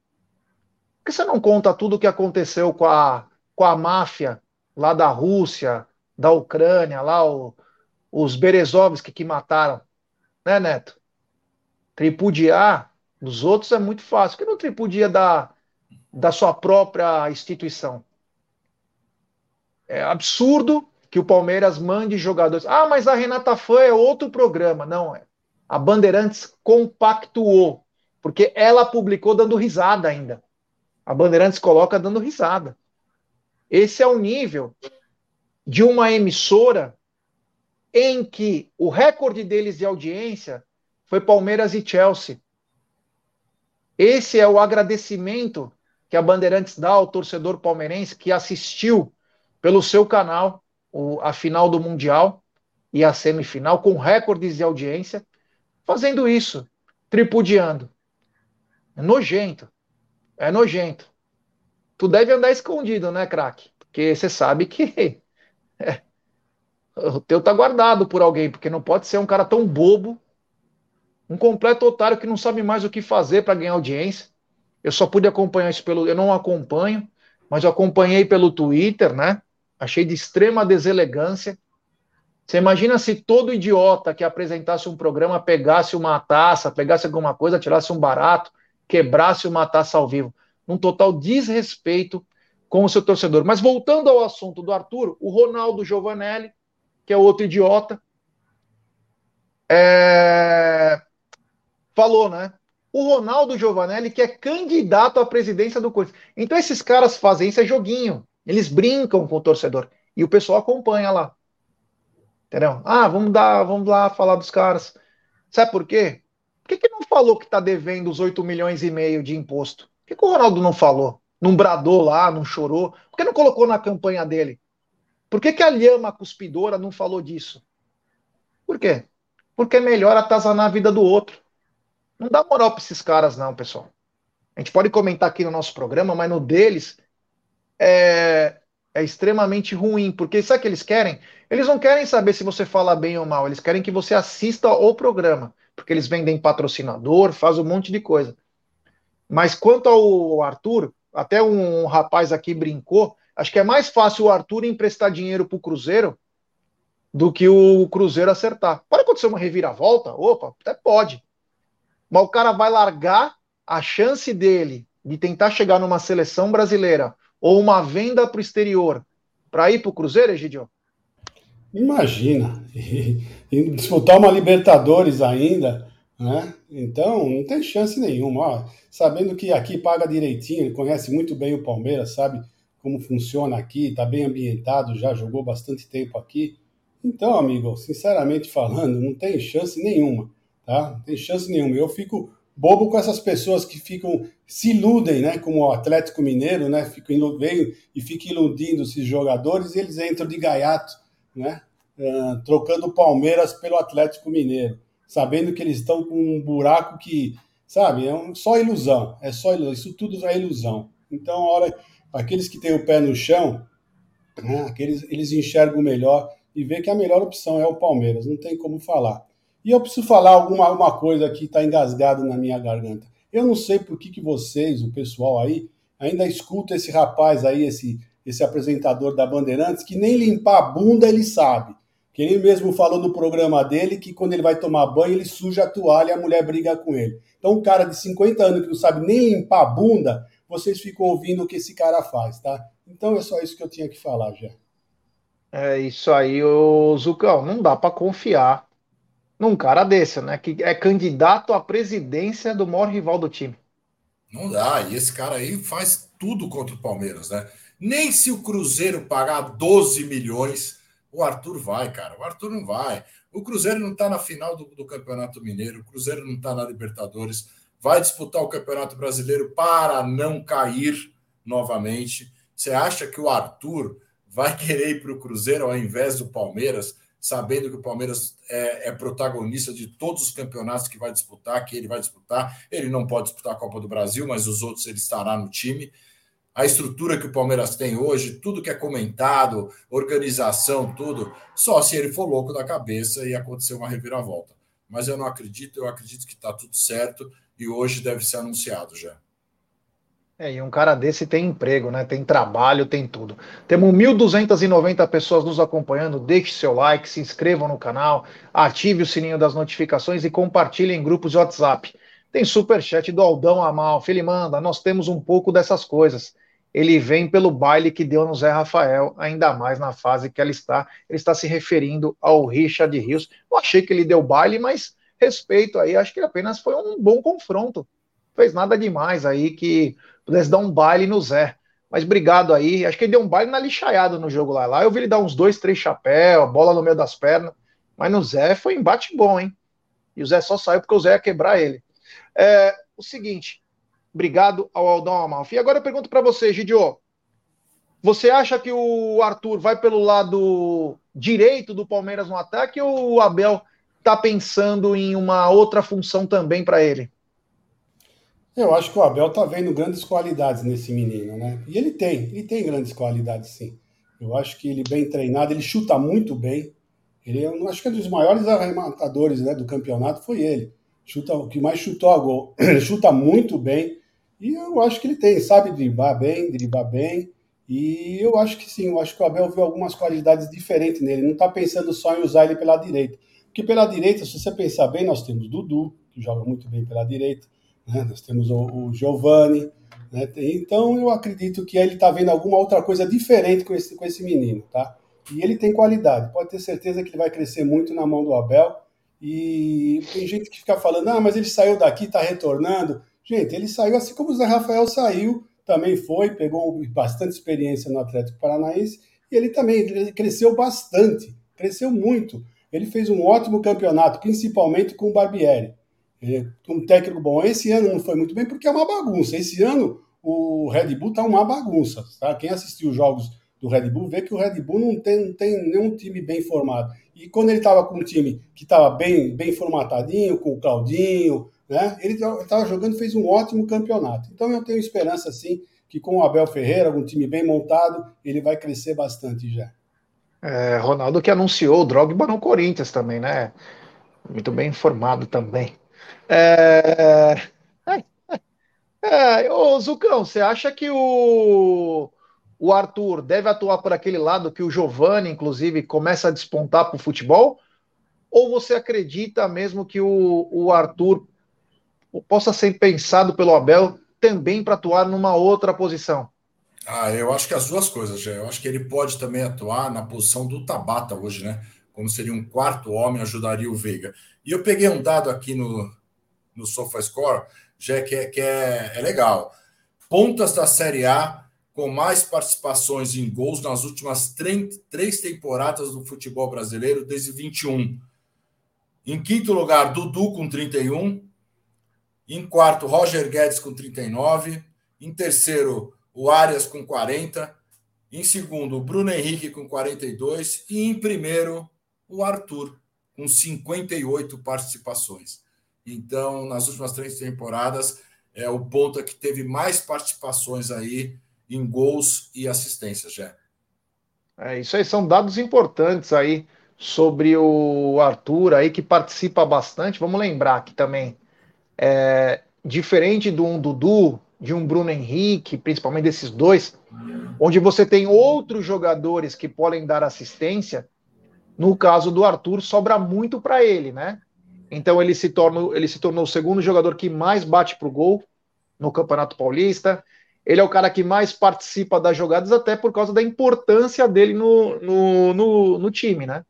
Por que você não conta tudo o que aconteceu com a, com a máfia lá da Rússia, da Ucrânia, lá o, os Berezovski que mataram, né, Neto? Tripudiar dos outros é muito fácil. Por que não tripudia da, da sua própria instituição? É absurdo que o Palmeiras mande jogadores. Ah, mas a Renata Fã é outro programa. Não, é. A Bandeirantes compactuou, porque ela publicou dando risada ainda. A Bandeirantes coloca dando risada. Esse é o nível de uma emissora em que o recorde deles de audiência foi Palmeiras e Chelsea. Esse é o agradecimento que a Bandeirantes dá ao torcedor palmeirense que assistiu pelo seu canal o, a final do Mundial e a semifinal com recordes de audiência, fazendo isso, tripudiando. É nojento. É nojento. Tu deve andar escondido, né, craque? Porque você sabe que é, o teu tá guardado por alguém, porque não pode ser um cara tão bobo, um completo otário que não sabe mais o que fazer para ganhar audiência. Eu só pude acompanhar isso pelo. Eu não acompanho, mas eu acompanhei pelo Twitter, né? Achei de extrema deselegância. Você imagina se todo idiota que apresentasse um programa pegasse uma taça, pegasse alguma coisa, tirasse um barato, quebrasse uma taça ao vivo. Um total desrespeito com o seu torcedor. Mas voltando ao assunto do Arthur, o Ronaldo Giovanelli, que é outro idiota, é... falou, né? O Ronaldo Giovanelli que é candidato à presidência do Corinthians. Então esses caras fazem isso é joguinho. Eles brincam com o torcedor. E o pessoal acompanha lá. Entendeu? Ah, vamos dar, vamos lá falar dos caras. Sabe por quê? Por que, que não falou que está devendo os 8 milhões e meio de imposto? Por que, que o Ronaldo não falou? Não bradou lá, não chorou? Por que não colocou na campanha dele? Por que, que a Lhama Cuspidora não falou disso? Por quê? Porque é melhor atazanar a vida do outro. Não dá moral para esses caras, não, pessoal. A gente pode comentar aqui no nosso programa, mas no deles é, é extremamente ruim, porque sabe o que eles querem? Eles não querem saber se você fala bem ou mal, eles querem que você assista o programa, porque eles vendem patrocinador, faz um monte de coisa. Mas quanto ao Arthur, até um rapaz aqui brincou, acho que é mais fácil o Arthur emprestar dinheiro para o Cruzeiro do que o Cruzeiro acertar. Pode acontecer uma reviravolta? Opa, até pode. Mas o cara vai largar a chance dele de tentar chegar numa seleção brasileira ou uma venda para o exterior para ir para o Cruzeiro, Egidio? Imagina, e, e, disputar uma Libertadores ainda, né? Então, não tem chance nenhuma. Ó, sabendo que aqui paga direitinho, ele conhece muito bem o Palmeiras, sabe como funciona aqui, está bem ambientado, já jogou bastante tempo aqui. Então, amigo, sinceramente falando, não tem chance nenhuma, tá? Não tem chance nenhuma. Eu fico bobo com essas pessoas que ficam se iludem, né, como o Atlético Mineiro, né, ficam veio e fica iludindo esses jogadores e eles entram de gaiato, né, uh, trocando Palmeiras pelo Atlético Mineiro, sabendo que eles estão com um buraco que, sabe, é um, só ilusão, é só ilusão, isso tudo é ilusão. Então, a hora aqueles que têm o pé no chão, né, aqueles eles enxergam melhor e vê que a melhor opção é o Palmeiras, não tem como falar. E eu preciso falar alguma uma coisa que está engasgado na minha garganta. Eu não sei por que, que vocês, o pessoal aí, ainda escuta esse rapaz aí, esse, esse apresentador da Bandeirantes, que nem limpar a bunda ele sabe. Que ele mesmo falou no programa dele que quando ele vai tomar banho, ele suja a toalha e a mulher briga com ele. Então, um cara de 50 anos que não sabe nem limpar a bunda, vocês ficam ouvindo o que esse cara faz, tá? Então é só isso que eu tinha que falar já. É isso aí, ô Zucão. Não dá para confiar num cara desse, né? Que é candidato à presidência do maior rival do time. Não dá. E esse cara aí faz tudo contra o Palmeiras, né? Nem se o Cruzeiro pagar 12 milhões, o Arthur vai, cara. O Arthur não vai. O Cruzeiro não está na final do, do, Campeonato Mineiro, o Cruzeiro não está na Libertadores, vai disputar o Campeonato Brasileiro para não cair novamente. Você acha que o Arthur vai querer ir para o Cruzeiro ao invés do Palmeiras, sabendo que o Palmeiras é, é, protagonista de todos os campeonatos que vai disputar, que ele vai disputar? Ele não pode disputar a Copa do Brasil, mas os outros ele estará no time a estrutura que o Palmeiras tem hoje, tudo que é comentado, organização, tudo, só se ele for louco da cabeça e acontecer uma reviravolta. Mas eu não acredito, eu acredito que está tudo certo e hoje deve ser anunciado já. É, e um cara desse tem emprego, né? Tem trabalho, tem tudo. Temos 1.290 pessoas nos acompanhando. Deixe seu like, se inscrevam no canal, ative o sininho das notificações e compartilhe em grupos de WhatsApp. Tem super chat do Aldão Amalfi. Ele manda: nós temos um pouco dessas coisas ele vem pelo baile que deu no Zé Rafael, ainda mais na fase que ela está. Ele está se referindo ao Richard Rios. Eu achei que ele deu baile, mas respeito aí, acho que apenas foi um bom confronto. Fez nada demais aí que pudesse dar um baile no Zé. Mas obrigado aí. Acho que ele deu um baile na lixaiada no jogo lá. Lá eu vi ele dar uns dois, três chapéus, bola no meio das pernas. Mas no Zé foi embate bom, hein? E o Zé só saiu porque o Zé ia quebrar ele. É, o seguinte, Obrigado ao Aldão Amalfi. E agora eu pergunto para você, Gidio. Você acha que o Arthur vai pelo lado direito do Palmeiras no ataque ou o Abel está pensando em uma outra função também para ele? Eu acho que o Abel está vendo grandes qualidades nesse menino, né? E ele tem, ele tem grandes qualidades, sim. Eu acho que ele bem treinado, ele chuta muito bem. Ele é, acho que é um dos maiores arrematadores né, do campeonato foi ele. Chuta, o que mais chutou a gol. Ele chuta muito bem. E eu acho que ele tem, sabe driblar bem, driblar bem. E eu acho que sim, eu acho que o Abel viu algumas qualidades diferentes nele. Não está pensando só em usar ele pela direita. Porque pela direita, se você pensar bem, nós temos Dudu, que joga muito bem pela direita. Né? Nós temos o, o Giovanni. Né? Então eu acredito que ele está vendo alguma outra coisa diferente com esse, com esse menino. Tá? E ele tem qualidade. Pode ter certeza que ele vai crescer muito na mão do Abel. E tem gente que fica falando, ah, mas ele saiu daqui, está retornando. Gente, ele saiu assim como o Zé Rafael saiu, também foi, pegou bastante experiência no Atlético Paranaense, e ele também ele cresceu bastante, cresceu muito. Ele fez um ótimo campeonato, principalmente com o Barbieri. Um técnico bom. Esse ano não foi muito bem porque é uma bagunça. Esse ano o Red Bull tá uma bagunça. Tá? Quem assistiu os jogos do Red Bull vê que o Red Bull não tem, não tem nenhum time bem formado. E quando ele estava com um time que estava bem, bem formatadinho, com o Claudinho, né? Ele estava jogando fez um ótimo campeonato. Então eu tenho esperança, sim, que com o Abel Ferreira, um time bem montado, ele vai crescer bastante já. É, Ronaldo que anunciou o Drogba no Corinthians também, né? Muito bem informado também. É... É, ô Zucão, você acha que o, o Arthur deve atuar por aquele lado que o Giovani, inclusive, começa a despontar para o futebol? Ou você acredita mesmo que o, o Arthur possa ser pensado pelo Abel também para atuar numa outra posição? Ah, eu acho que as duas coisas, já. Eu acho que ele pode também atuar na posição do Tabata hoje, né? Como seria um quarto homem, ajudaria o Veiga. E eu peguei um dado aqui no, no SofaScore, já que, é, que é, é legal. Pontas da Série A com mais participações em gols nas últimas três, temporadas do futebol brasileiro, desde 21. Em quinto lugar, Dudu com 31. Em quarto, Roger Guedes com 39. Em terceiro, o Arias com 40. Em segundo, Bruno Henrique com 42. E em primeiro, o Arthur com 58 participações. Então, nas últimas três temporadas, é o ponta que teve mais participações aí em gols e assistências, já. É, isso aí são dados importantes aí sobre o Arthur aí que participa bastante. Vamos lembrar que também é, diferente de um Dudu, de um Bruno Henrique, principalmente desses dois, onde você tem outros jogadores que podem dar assistência, No caso do Arthur, sobra muito para ele, né? Então ele se, torna, ele se tornou o segundo jogador que mais bate para o gol no Campeonato Paulista. Ele é o cara que mais participa das jogadas, até por causa da importância dele no, no, no, no time, né?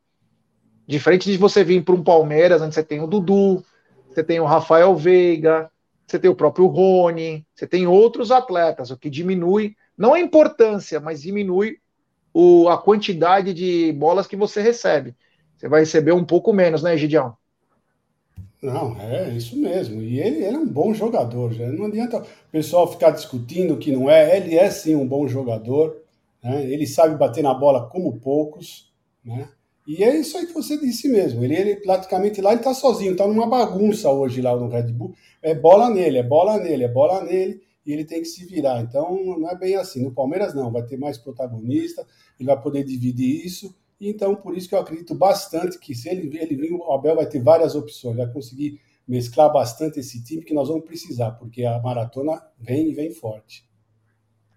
Diferente de você vir para um Palmeiras, onde você tem o Dudu, você tem o Rafael Veiga, você tem o próprio Rony, você tem outros atletas, o que diminui, não a importância, mas diminui o, a quantidade de bolas que você recebe. Você vai receber um pouco menos, né, Gidião? Não, é isso mesmo. E ele, ele é um bom jogador. Já. Não adianta o pessoal ficar discutindo que não é. Ele é sim um bom jogador. Né? Ele sabe bater na bola como poucos. Né? E é isso aí que você disse mesmo. Ele, ele praticamente lá ele está sozinho, está numa bagunça hoje lá no Red Bull. É bola nele, é bola nele, é bola nele, e ele tem que se virar. Então não é bem assim. No Palmeiras não, vai ter mais protagonista, ele vai poder dividir isso. Então, por isso que eu acredito bastante que se ele, ele vir, o Abel vai ter várias opções, vai conseguir mesclar bastante esse time que nós vamos precisar, porque a maratona vem e vem forte.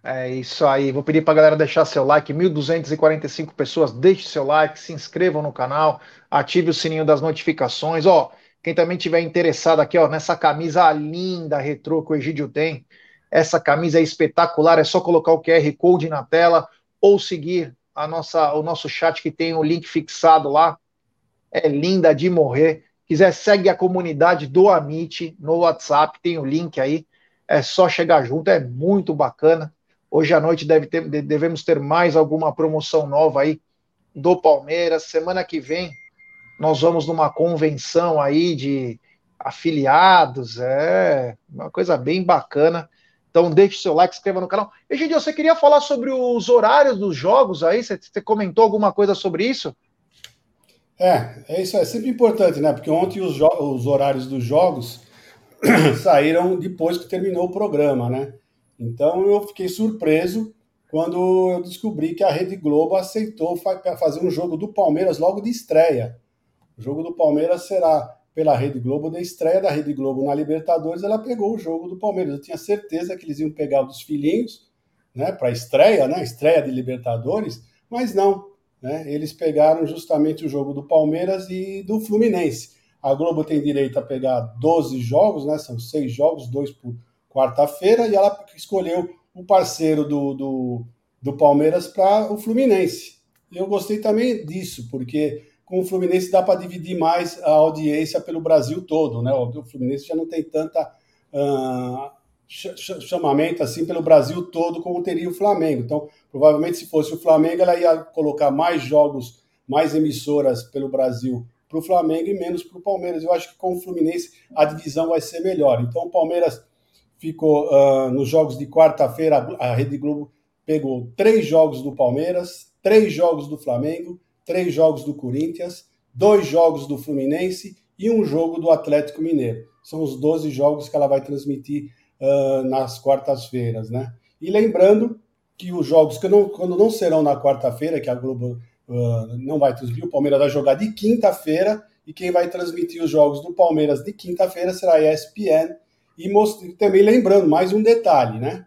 É isso aí. Vou pedir para a galera deixar seu like. 1.245 pessoas, deixe seu like, se inscrevam no canal, ative o sininho das notificações. Ó, quem também tiver interessado aqui, ó, nessa camisa linda retrô que o Egídio tem, essa camisa é espetacular. É só colocar o QR Code na tela ou seguir a nossa, o nosso chat que tem o link fixado lá. É linda de morrer. Quiser, segue a comunidade do Amit no WhatsApp, tem o link aí. É só chegar junto, é muito bacana. Hoje à noite deve ter, devemos ter mais alguma promoção nova aí do Palmeiras. Semana que vem nós vamos numa convenção aí de afiliados, é uma coisa bem bacana. Então deixe seu like, se inscreva no canal. E, gente, você queria falar sobre os horários dos jogos aí? Você, você comentou alguma coisa sobre isso? É, é isso é sempre importante, né? Porque ontem os, os horários dos jogos saíram depois que terminou o programa, né? Então eu fiquei surpreso quando eu descobri que a Rede Globo aceitou fazer um jogo do Palmeiras logo de estreia. O jogo do Palmeiras será pela Rede Globo, da estreia da Rede Globo na Libertadores, ela pegou o jogo do Palmeiras. Eu tinha certeza que eles iam pegar dos filhinhos, né, para estreia, né, estreia de Libertadores, mas não, né, eles pegaram justamente o jogo do Palmeiras e do Fluminense. A Globo tem direito a pegar 12 jogos, né, são seis jogos, dois por quarta-feira, e ela escolheu o parceiro do, do, do Palmeiras para o Fluminense. Eu gostei também disso, porque com o Fluminense dá para dividir mais a audiência pelo Brasil todo, né? O Fluminense já não tem tanta uh, chamamento assim pelo Brasil todo como teria o Flamengo. Então, provavelmente se fosse o Flamengo, ela ia colocar mais jogos, mais emissoras pelo Brasil para o Flamengo e menos para o Palmeiras. Eu acho que com o Fluminense a divisão vai ser melhor. Então, o Palmeiras ficou uh, nos jogos de quarta-feira, a Rede Globo pegou três jogos do Palmeiras, três jogos do Flamengo três jogos do Corinthians, dois jogos do Fluminense e um jogo do Atlético Mineiro. São os 12 jogos que ela vai transmitir uh, nas quartas-feiras, né? E lembrando que os jogos que não, quando não serão na quarta-feira, que a Globo uh, não vai transmitir, o Palmeiras vai jogar de quinta-feira e quem vai transmitir os jogos do Palmeiras de quinta-feira será a ESPN. E também lembrando mais um detalhe, né?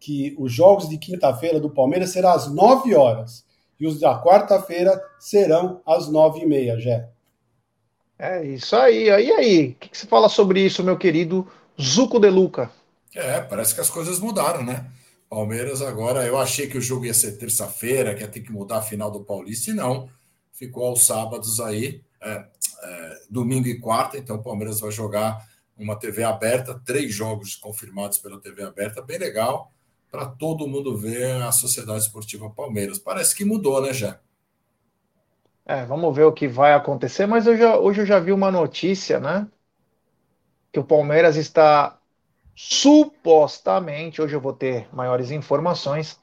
Que os jogos de quinta-feira do Palmeiras serão às 9 horas e os da quarta-feira serão às nove e meia, Jé. É isso aí. E aí, o que, que você fala sobre isso, meu querido Zuco de Luca? É, parece que as coisas mudaram, né? Palmeiras agora, eu achei que o jogo ia ser terça-feira, que ia ter que mudar a final do Paulista, e não. Ficou aos sábados aí, é, é, domingo e quarta, então o Palmeiras vai jogar uma TV aberta, três jogos confirmados pela TV aberta, bem legal para todo mundo ver a Sociedade Esportiva Palmeiras. Parece que mudou, né, já? É, vamos ver o que vai acontecer, mas eu já, hoje eu já vi uma notícia, né? Que o Palmeiras está supostamente, hoje eu vou ter maiores informações,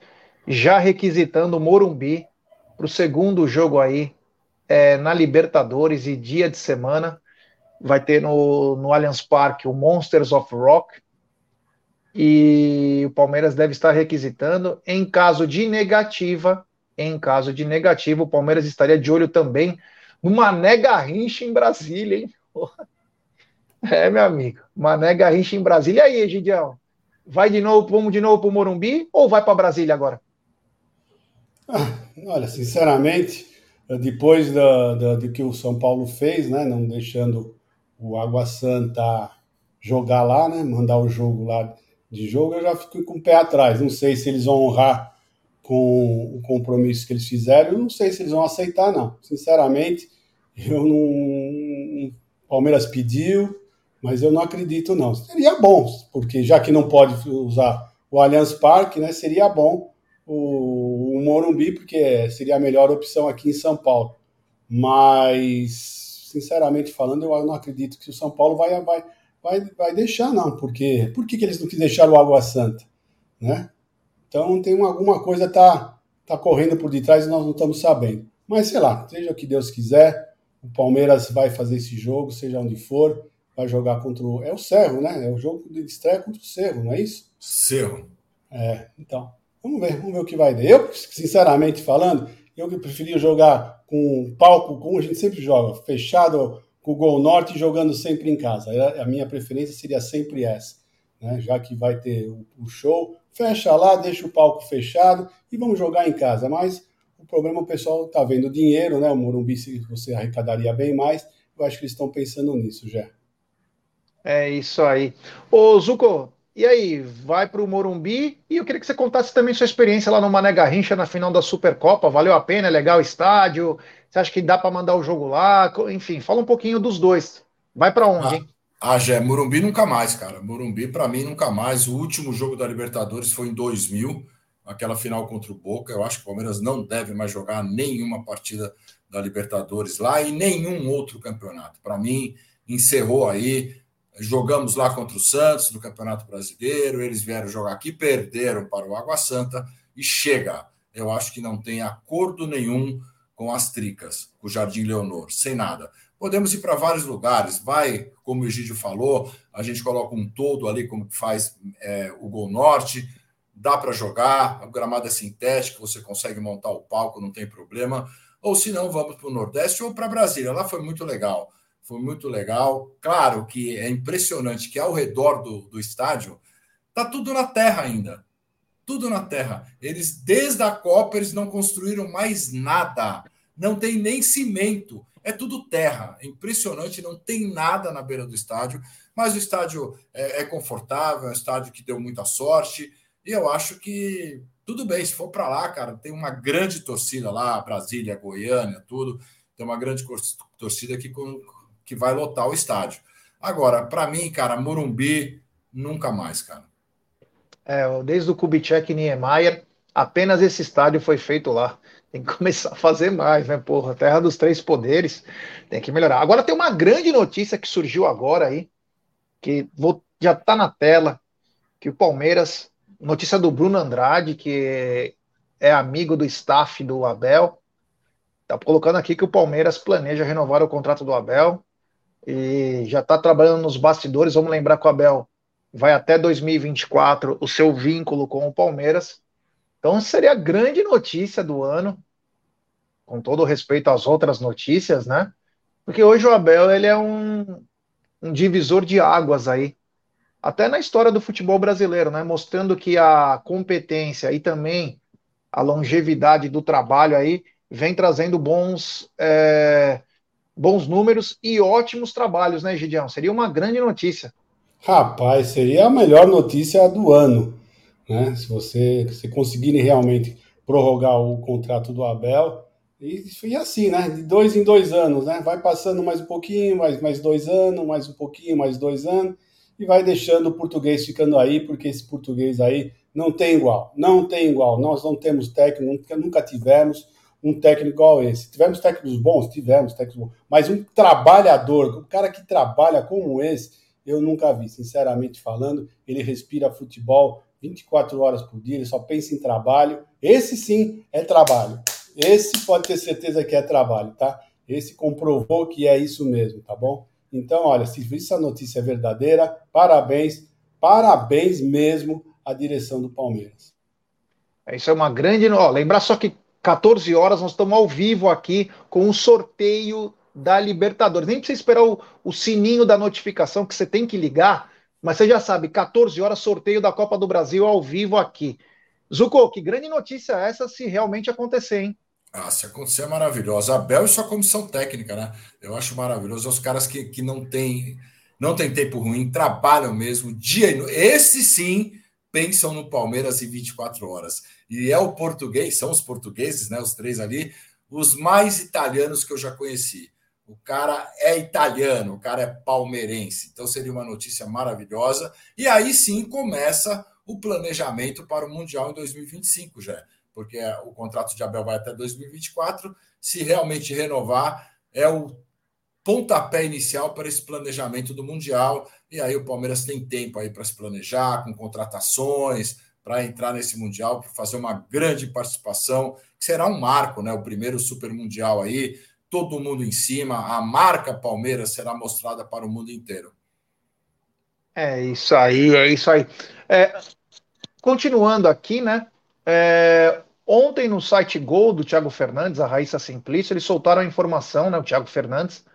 já requisitando o Morumbi para o segundo jogo aí é, na Libertadores e dia de semana. Vai ter no, no Allianz Parque o Monsters of Rock, e o Palmeiras deve estar requisitando. Em caso de negativa, em caso de negativa, o Palmeiras estaria de olho também numa nega rincha em Brasília, hein? É, meu amigo, Mané Garrincha em Brasília. E aí, Egidião? Vai de novo, vamos de novo para o Morumbi ou vai para Brasília agora? Ah, olha, sinceramente, depois da, da, do que o São Paulo fez, né, não deixando o Água Santa jogar lá, né, mandar o jogo lá de jogo, eu já fico com o pé atrás. Não sei se eles vão honrar com o compromisso que eles fizeram, eu não sei se eles vão aceitar, não. Sinceramente, eu não. Palmeiras pediu, mas eu não acredito, não. Seria bom, porque já que não pode usar o Allianz Parque, né, seria bom o, o Morumbi, porque seria a melhor opção aqui em São Paulo. Mas, sinceramente falando, eu não acredito que o São Paulo vai, vai, vai, vai deixar, não. Porque, por que, que eles não quis deixar o Água Santa? Né? Então, tem uma, alguma coisa tá, tá correndo por detrás e nós não estamos sabendo. Mas, sei lá, seja o que Deus quiser, o Palmeiras vai fazer esse jogo, seja onde for, vai jogar contra o... É o Cerro, né? É o jogo de estreia contra o Cerro, não é isso? Cerro. É, então... Vamos ver, vamos ver o que vai dar. Eu, sinceramente falando, eu que preferia jogar com palco, como a gente sempre joga, fechado com o Gol Norte jogando sempre em casa. A minha preferência seria sempre essa. Né? Já que vai ter o show, fecha lá, deixa o palco fechado e vamos jogar em casa. Mas o problema o pessoal está vendo dinheiro, né? O Morumbi você arrecadaria bem mais. Eu acho que eles estão pensando nisso já. É isso aí. Ô, Zuko, e aí, vai para o Morumbi e eu queria que você contasse também sua experiência lá no Mané Garrincha na final da Supercopa. Valeu a pena? É legal o estádio? Você acha que dá para mandar o jogo lá? Enfim, fala um pouquinho dos dois. Vai para onde, ah, hein? Ah, Jé, Morumbi nunca mais, cara. Morumbi, para mim, nunca mais. O último jogo da Libertadores foi em 2000, aquela final contra o Boca. Eu acho que o Palmeiras não deve mais jogar nenhuma partida da Libertadores lá e nenhum outro campeonato. Para mim, encerrou aí Jogamos lá contra o Santos no Campeonato Brasileiro, eles vieram jogar aqui, perderam para o Água Santa e chega. Eu acho que não tem acordo nenhum com as tricas, com o Jardim Leonor, sem nada. Podemos ir para vários lugares, vai, como o Egídio falou, a gente coloca um todo ali, como faz é, o Gol Norte, dá para jogar, a gramada é sintética, você consegue montar o palco, não tem problema. Ou se não, vamos para o Nordeste ou para Brasília, lá foi muito legal foi muito legal. Claro que é impressionante que ao redor do, do estádio tá tudo na terra ainda. Tudo na terra. Eles, desde a Copa, eles não construíram mais nada. Não tem nem cimento. É tudo terra. É impressionante, não tem nada na beira do estádio. Mas o estádio é, é confortável, é um estádio que deu muita sorte. E eu acho que tudo bem, se for para lá, cara, tem uma grande torcida lá, Brasília, Goiânia, tudo. Tem uma grande torcida que que vai lotar o estádio. Agora, para mim, cara, Morumbi, nunca mais, cara. É, desde o Kubitschek e Niemeyer, apenas esse estádio foi feito lá. Tem que começar a fazer mais, né, porra? Terra dos Três Poderes, tem que melhorar. Agora tem uma grande notícia que surgiu agora aí, que vou, já tá na tela, que o Palmeiras, notícia do Bruno Andrade, que é amigo do staff do Abel, tá colocando aqui que o Palmeiras planeja renovar o contrato do Abel e já está trabalhando nos bastidores. Vamos lembrar que o Abel vai até 2024 o seu vínculo com o Palmeiras. Então seria a grande notícia do ano, com todo respeito às outras notícias, né? Porque hoje o Abel ele é um, um divisor de águas aí, até na história do futebol brasileiro, né? Mostrando que a competência e também a longevidade do trabalho aí vem trazendo bons é, bons números e ótimos trabalhos, né, Gideão? Seria uma grande notícia. Rapaz, seria a melhor notícia do ano, né? Se você se conseguirem realmente prorrogar o contrato do Abel. E, e assim, né? De dois em dois anos, né? Vai passando mais um pouquinho, mais, mais dois anos, mais um pouquinho, mais dois anos, e vai deixando o português ficando aí, porque esse português aí não tem igual. Não tem igual. Nós não temos técnico, nunca, nunca tivemos um técnico igual esse. Tivemos técnicos bons? Tivemos técnicos bons. Mas um trabalhador, um cara que trabalha como esse, eu nunca vi, sinceramente falando. Ele respira futebol 24 horas por dia, ele só pensa em trabalho. Esse sim é trabalho. Esse pode ter certeza que é trabalho, tá? Esse comprovou que é isso mesmo, tá bom? Então, olha, se essa notícia é verdadeira, parabéns, parabéns mesmo à direção do Palmeiras. Isso é uma grande. Ó, lembrar só que 14 horas, nós estamos ao vivo aqui com o sorteio da Libertadores. Nem precisa esperar o, o, sininho da notificação que você tem que ligar, mas você já sabe, 14 horas, sorteio da Copa do Brasil ao vivo aqui. Zuko, que grande notícia é essa se realmente acontecer, hein? Ah, se acontecer é maravilhoso. A Bel e sua comissão técnica, né? Eu acho maravilhoso. Os caras que, que não têm não tem tempo ruim, trabalham mesmo dia e noite. Esse sim pensam no Palmeiras em 24 horas. E é o português, são os portugueses, né? Os três ali, os mais italianos que eu já conheci. O cara é italiano, o cara é palmeirense. Então seria uma notícia maravilhosa. E aí sim começa o planejamento para o Mundial em 2025 já porque o contrato de Abel vai até 2024. Se realmente renovar, é o pontapé inicial para esse planejamento do Mundial. E aí o Palmeiras tem tempo aí para se planejar, com contratações, para entrar nesse Mundial, para fazer uma grande participação, que será um marco, né? O primeiro Super Mundial aí, todo mundo em cima, a marca Palmeiras será mostrada para o mundo inteiro. É isso aí, é isso aí. É, continuando aqui, né? É, ontem no site Gol do Thiago Fernandes, a Raíssa Simplício, eles soltaram a informação, né, o Thiago Fernandes,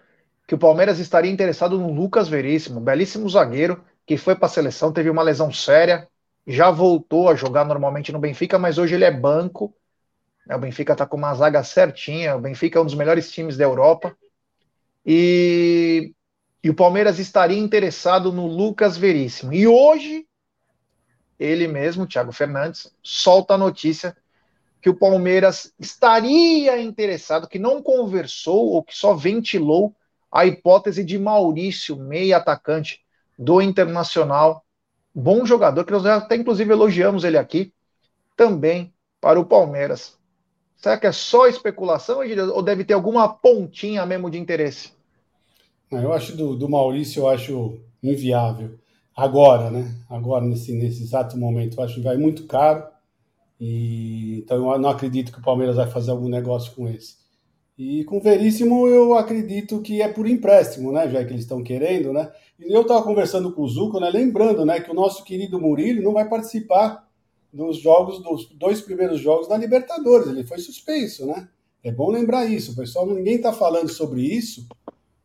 que o Palmeiras estaria interessado no Lucas Veríssimo, belíssimo zagueiro, que foi para a seleção, teve uma lesão séria, já voltou a jogar normalmente no Benfica, mas hoje ele é banco. Né, o Benfica está com uma zaga certinha, o Benfica é um dos melhores times da Europa. E, e o Palmeiras estaria interessado no Lucas Veríssimo. E hoje ele mesmo, Thiago Fernandes, solta a notícia que o Palmeiras estaria interessado, que não conversou ou que só ventilou a hipótese de Maurício, meia atacante do Internacional, bom jogador, que nós até inclusive elogiamos ele aqui, também para o Palmeiras. Será que é só especulação ou deve ter alguma pontinha mesmo de interesse? Eu acho do, do Maurício, eu acho inviável agora, né? Agora, nesse, nesse exato momento, eu acho que vai muito caro. E, então, eu não acredito que o Palmeiras vai fazer algum negócio com esse. E com o Veríssimo, eu acredito que é por empréstimo, né? Já que eles estão querendo, né? E eu estava conversando com o Zuco, né? Lembrando, né? Que o nosso querido Murilo não vai participar dos jogos, dos dois primeiros jogos da Libertadores. Ele foi suspenso, né? É bom lembrar isso. Pessoal, ninguém está falando sobre isso,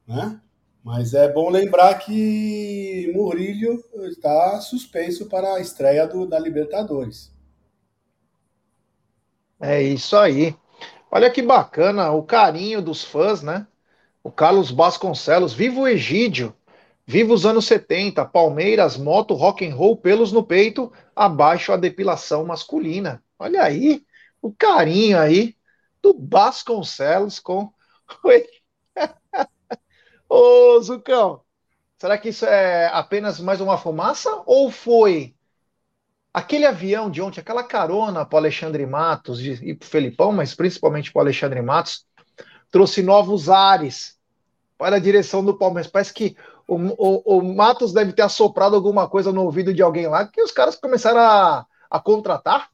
né? Mas é bom lembrar que Murillo está suspenso para a estreia do, da Libertadores. É isso aí. Olha que bacana o carinho dos fãs, né? O Carlos Vasconcelos, viva o Egídio, viva os anos 70, Palmeiras, moto, rock and roll, pelos no peito, abaixo a depilação masculina. Olha aí o carinho aí do Vasconcelos com Ô, Zucão, será que isso é apenas mais uma fumaça ou foi aquele avião de ontem, aquela carona para Alexandre Matos e para Felipão, mas principalmente para Alexandre Matos, trouxe novos ares para a direção do Palmeiras. Parece que o, o, o, Matos deve ter assoprado alguma coisa no ouvido de alguém lá, que os caras começaram a, a contratar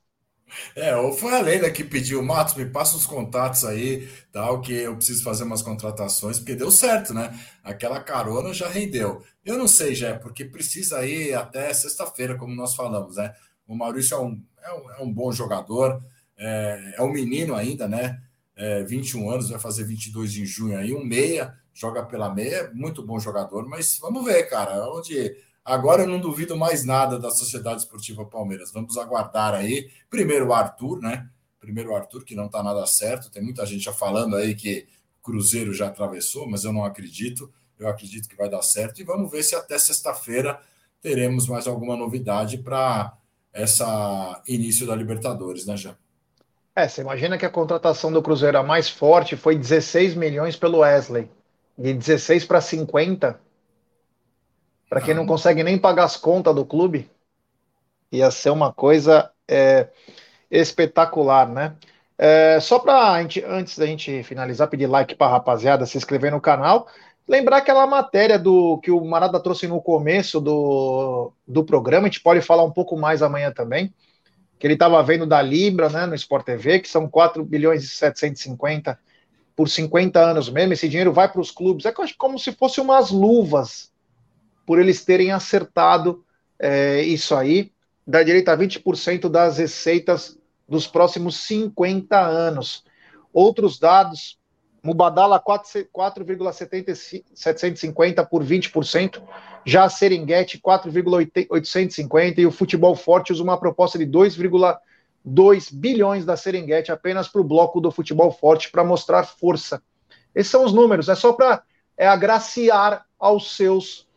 é, ou foi a Leila que pediu, Matos, me passa os contatos aí, tal, que eu preciso fazer umas contratações, porque deu certo, né? Aquela carona já rendeu. Eu não sei, já, porque precisa ir até sexta-feira, como nós falamos, né? O Maurício é um, é um, é um bom jogador, é, é, um menino ainda, né? É, 21 anos, vai fazer 22 em junho aí, um meia, joga pela meia, muito bom jogador, mas vamos ver, cara, onde Agora eu não duvido mais nada da Sociedade Esportiva Palmeiras. Vamos aguardar aí. Primeiro o Arthur, né? Primeiro o Arthur, que não está nada certo. Tem muita gente já falando aí que Cruzeiro já atravessou, mas eu não acredito. Eu acredito que vai dar certo. E vamos ver se até sexta-feira teremos mais alguma novidade para essa início da Libertadores, né, Jean? É, você imagina que a contratação do Cruzeiro a mais forte foi 16 milhões pelo Wesley. De 16 para 50 para quem não consegue nem pagar as contas do clube, ia ser uma coisa é, espetacular, né? É, só para antes da gente finalizar, pedir like para a rapaziada, se inscrever no canal, lembrar aquela matéria do que o Marada trouxe no começo do, do programa, a gente pode falar um pouco mais amanhã também, que ele estava vendo da Libra, né, no Sport TV, que são 4 bilhões e 750 por 50 anos mesmo, esse dinheiro vai para os clubes, é como se fosse umas luvas por eles terem acertado é, isso aí, dá direito a 20% das receitas dos próximos 50 anos. Outros dados, Mubadala 4,750 por 20%, já Serengeti 4,850 e o Futebol Forte usa uma proposta de 2,2 2 bilhões da Serengeti apenas para o bloco do futebol forte para mostrar força. Esses são os números, é só para é, agraciar aos seus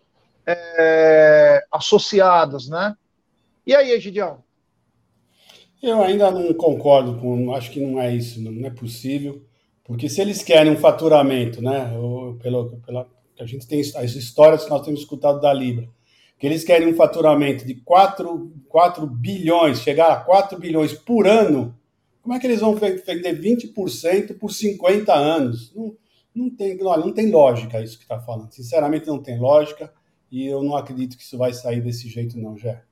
é, associados, né? E aí, Egidião? Eu ainda não concordo com, acho que não é isso, não é possível, porque se eles querem um faturamento, né, pelo, pela, a gente tem as histórias que nós temos escutado da Libra, que eles querem um faturamento de 4, 4 bilhões, chegar a 4 bilhões por ano, como é que eles vão vender 20% por 50 anos? Não, não, tem, olha, não tem lógica isso que está falando. Sinceramente, não tem lógica e eu não acredito que isso vai sair desse jeito, não, Jé.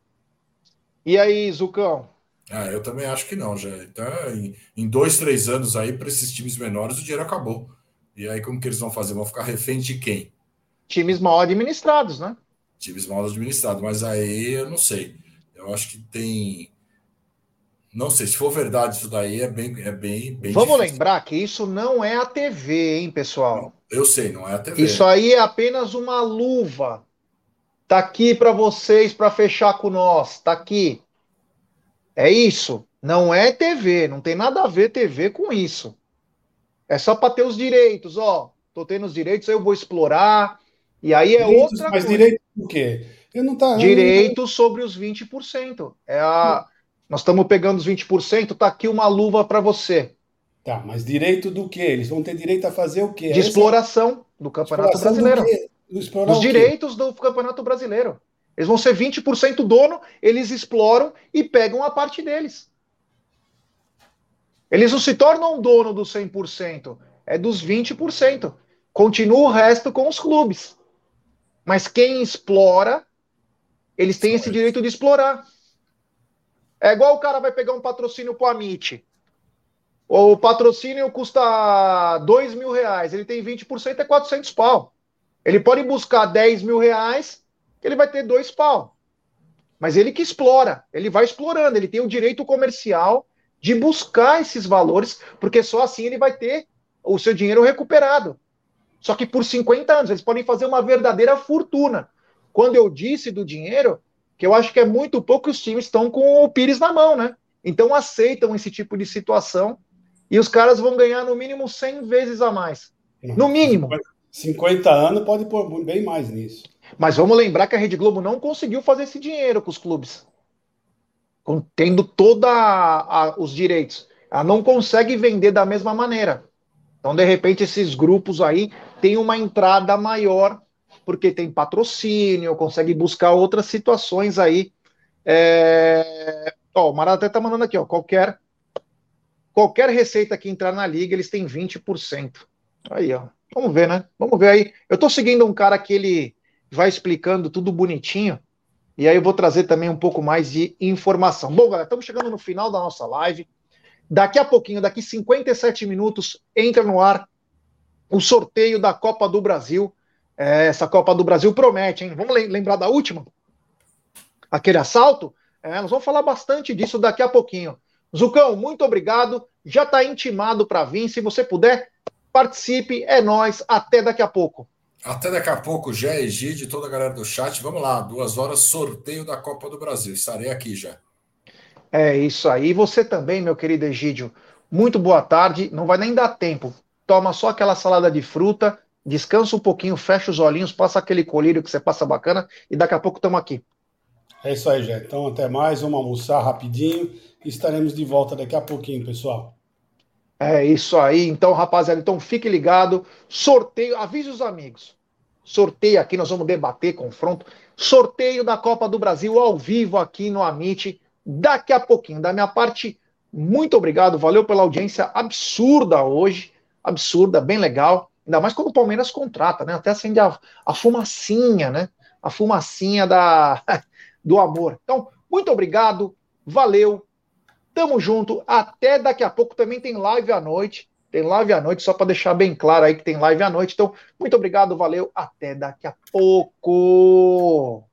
E aí, Zucão? Ah, eu também acho que não, já. Então, em, em dois, três anos aí, para esses times menores, o dinheiro acabou. E aí, como que eles vão fazer? Vão ficar reféns de quem? Times mal administrados, né? Times mal administrados, mas aí eu não sei. Eu acho que tem. Não sei, se for verdade isso daí, é bem. É bem, bem Vamos difícil. lembrar que isso não é a TV, hein, pessoal? Eu sei, não é a TV. Isso aí é apenas uma luva. Tá aqui para vocês para fechar com nós. Tá aqui. É isso. Não é TV, não tem nada a ver TV com isso. É só para ter os direitos, ó. Tô tendo os direitos, eu vou explorar, e aí é direitos, outra mas coisa. direito o quê? Eu não tá, direito não... sobre os 20%. É a... Nós estamos pegando os 20%, tá aqui uma luva para você. Tá, mas direito do quê? Eles vão ter direito a fazer o quê? De exploração do Campeonato exploração Brasileiro. Do os direitos do Campeonato Brasileiro. Eles vão ser 20% dono, eles exploram e pegam a parte deles. Eles não se tornam dono dos 100%, é dos 20%. Continua o resto com os clubes. Mas quem explora, eles têm esse direito de explorar. É igual o cara vai pegar um patrocínio pro Amit. O patrocínio custa 2 mil reais, ele tem 20%, é 400 pau. Ele pode buscar 10 mil reais, ele vai ter dois pau. Mas ele que explora, ele vai explorando, ele tem o direito comercial de buscar esses valores, porque só assim ele vai ter o seu dinheiro recuperado. Só que por 50 anos, eles podem fazer uma verdadeira fortuna. Quando eu disse do dinheiro, que eu acho que é muito pouco os times estão com o Pires na mão, né? Então aceitam esse tipo de situação e os caras vão ganhar no mínimo 100 vezes a mais. No mínimo. 50 anos pode pôr bem mais nisso. Mas vamos lembrar que a Rede Globo não conseguiu fazer esse dinheiro com os clubes. Tendo todos os direitos. Ela não consegue vender da mesma maneira. Então, de repente, esses grupos aí têm uma entrada maior, porque tem patrocínio, consegue buscar outras situações aí. É... Ó, o Marada até tá mandando aqui, ó, qualquer, qualquer receita que entrar na liga, eles têm 20%. Aí, ó. Vamos ver, né? Vamos ver aí. Eu tô seguindo um cara que ele vai explicando tudo bonitinho. E aí eu vou trazer também um pouco mais de informação. Bom, galera, estamos chegando no final da nossa live. Daqui a pouquinho, daqui 57 minutos, entra no ar o sorteio da Copa do Brasil. É, essa Copa do Brasil promete, hein? Vamos lembrar da última? Aquele assalto? É, nós vamos falar bastante disso daqui a pouquinho. Zucão, muito obrigado. Já está intimado para vir. Se você puder, participe. É nós. Até daqui a pouco. Até daqui a pouco, Jé, Egide, toda a galera do chat. Vamos lá, duas horas, sorteio da Copa do Brasil. Estarei aqui já. É isso aí. Você também, meu querido Egídio. Muito boa tarde. Não vai nem dar tempo. Toma só aquela salada de fruta, descansa um pouquinho, fecha os olhinhos, passa aquele colírio que você passa bacana e daqui a pouco estamos aqui. É isso aí, Jé. Então, até mais. Vamos almoçar rapidinho e estaremos de volta daqui a pouquinho, pessoal. É isso aí. Então, rapaziada, então fique ligado. Sorteio, avise os amigos. Sorteio aqui, nós vamos debater, confronto. Sorteio da Copa do Brasil ao vivo aqui no Amit daqui a pouquinho. Da minha parte, muito obrigado, valeu pela audiência absurda hoje, absurda, bem legal. Ainda mais quando o Palmeiras contrata, né? Até acende a, a fumacinha, né? A fumacinha da, do amor. Então, muito obrigado, valeu, tamo junto. Até daqui a pouco também tem live à noite. Tem live à noite, só para deixar bem claro aí que tem live à noite. Então, muito obrigado, valeu, até daqui a pouco.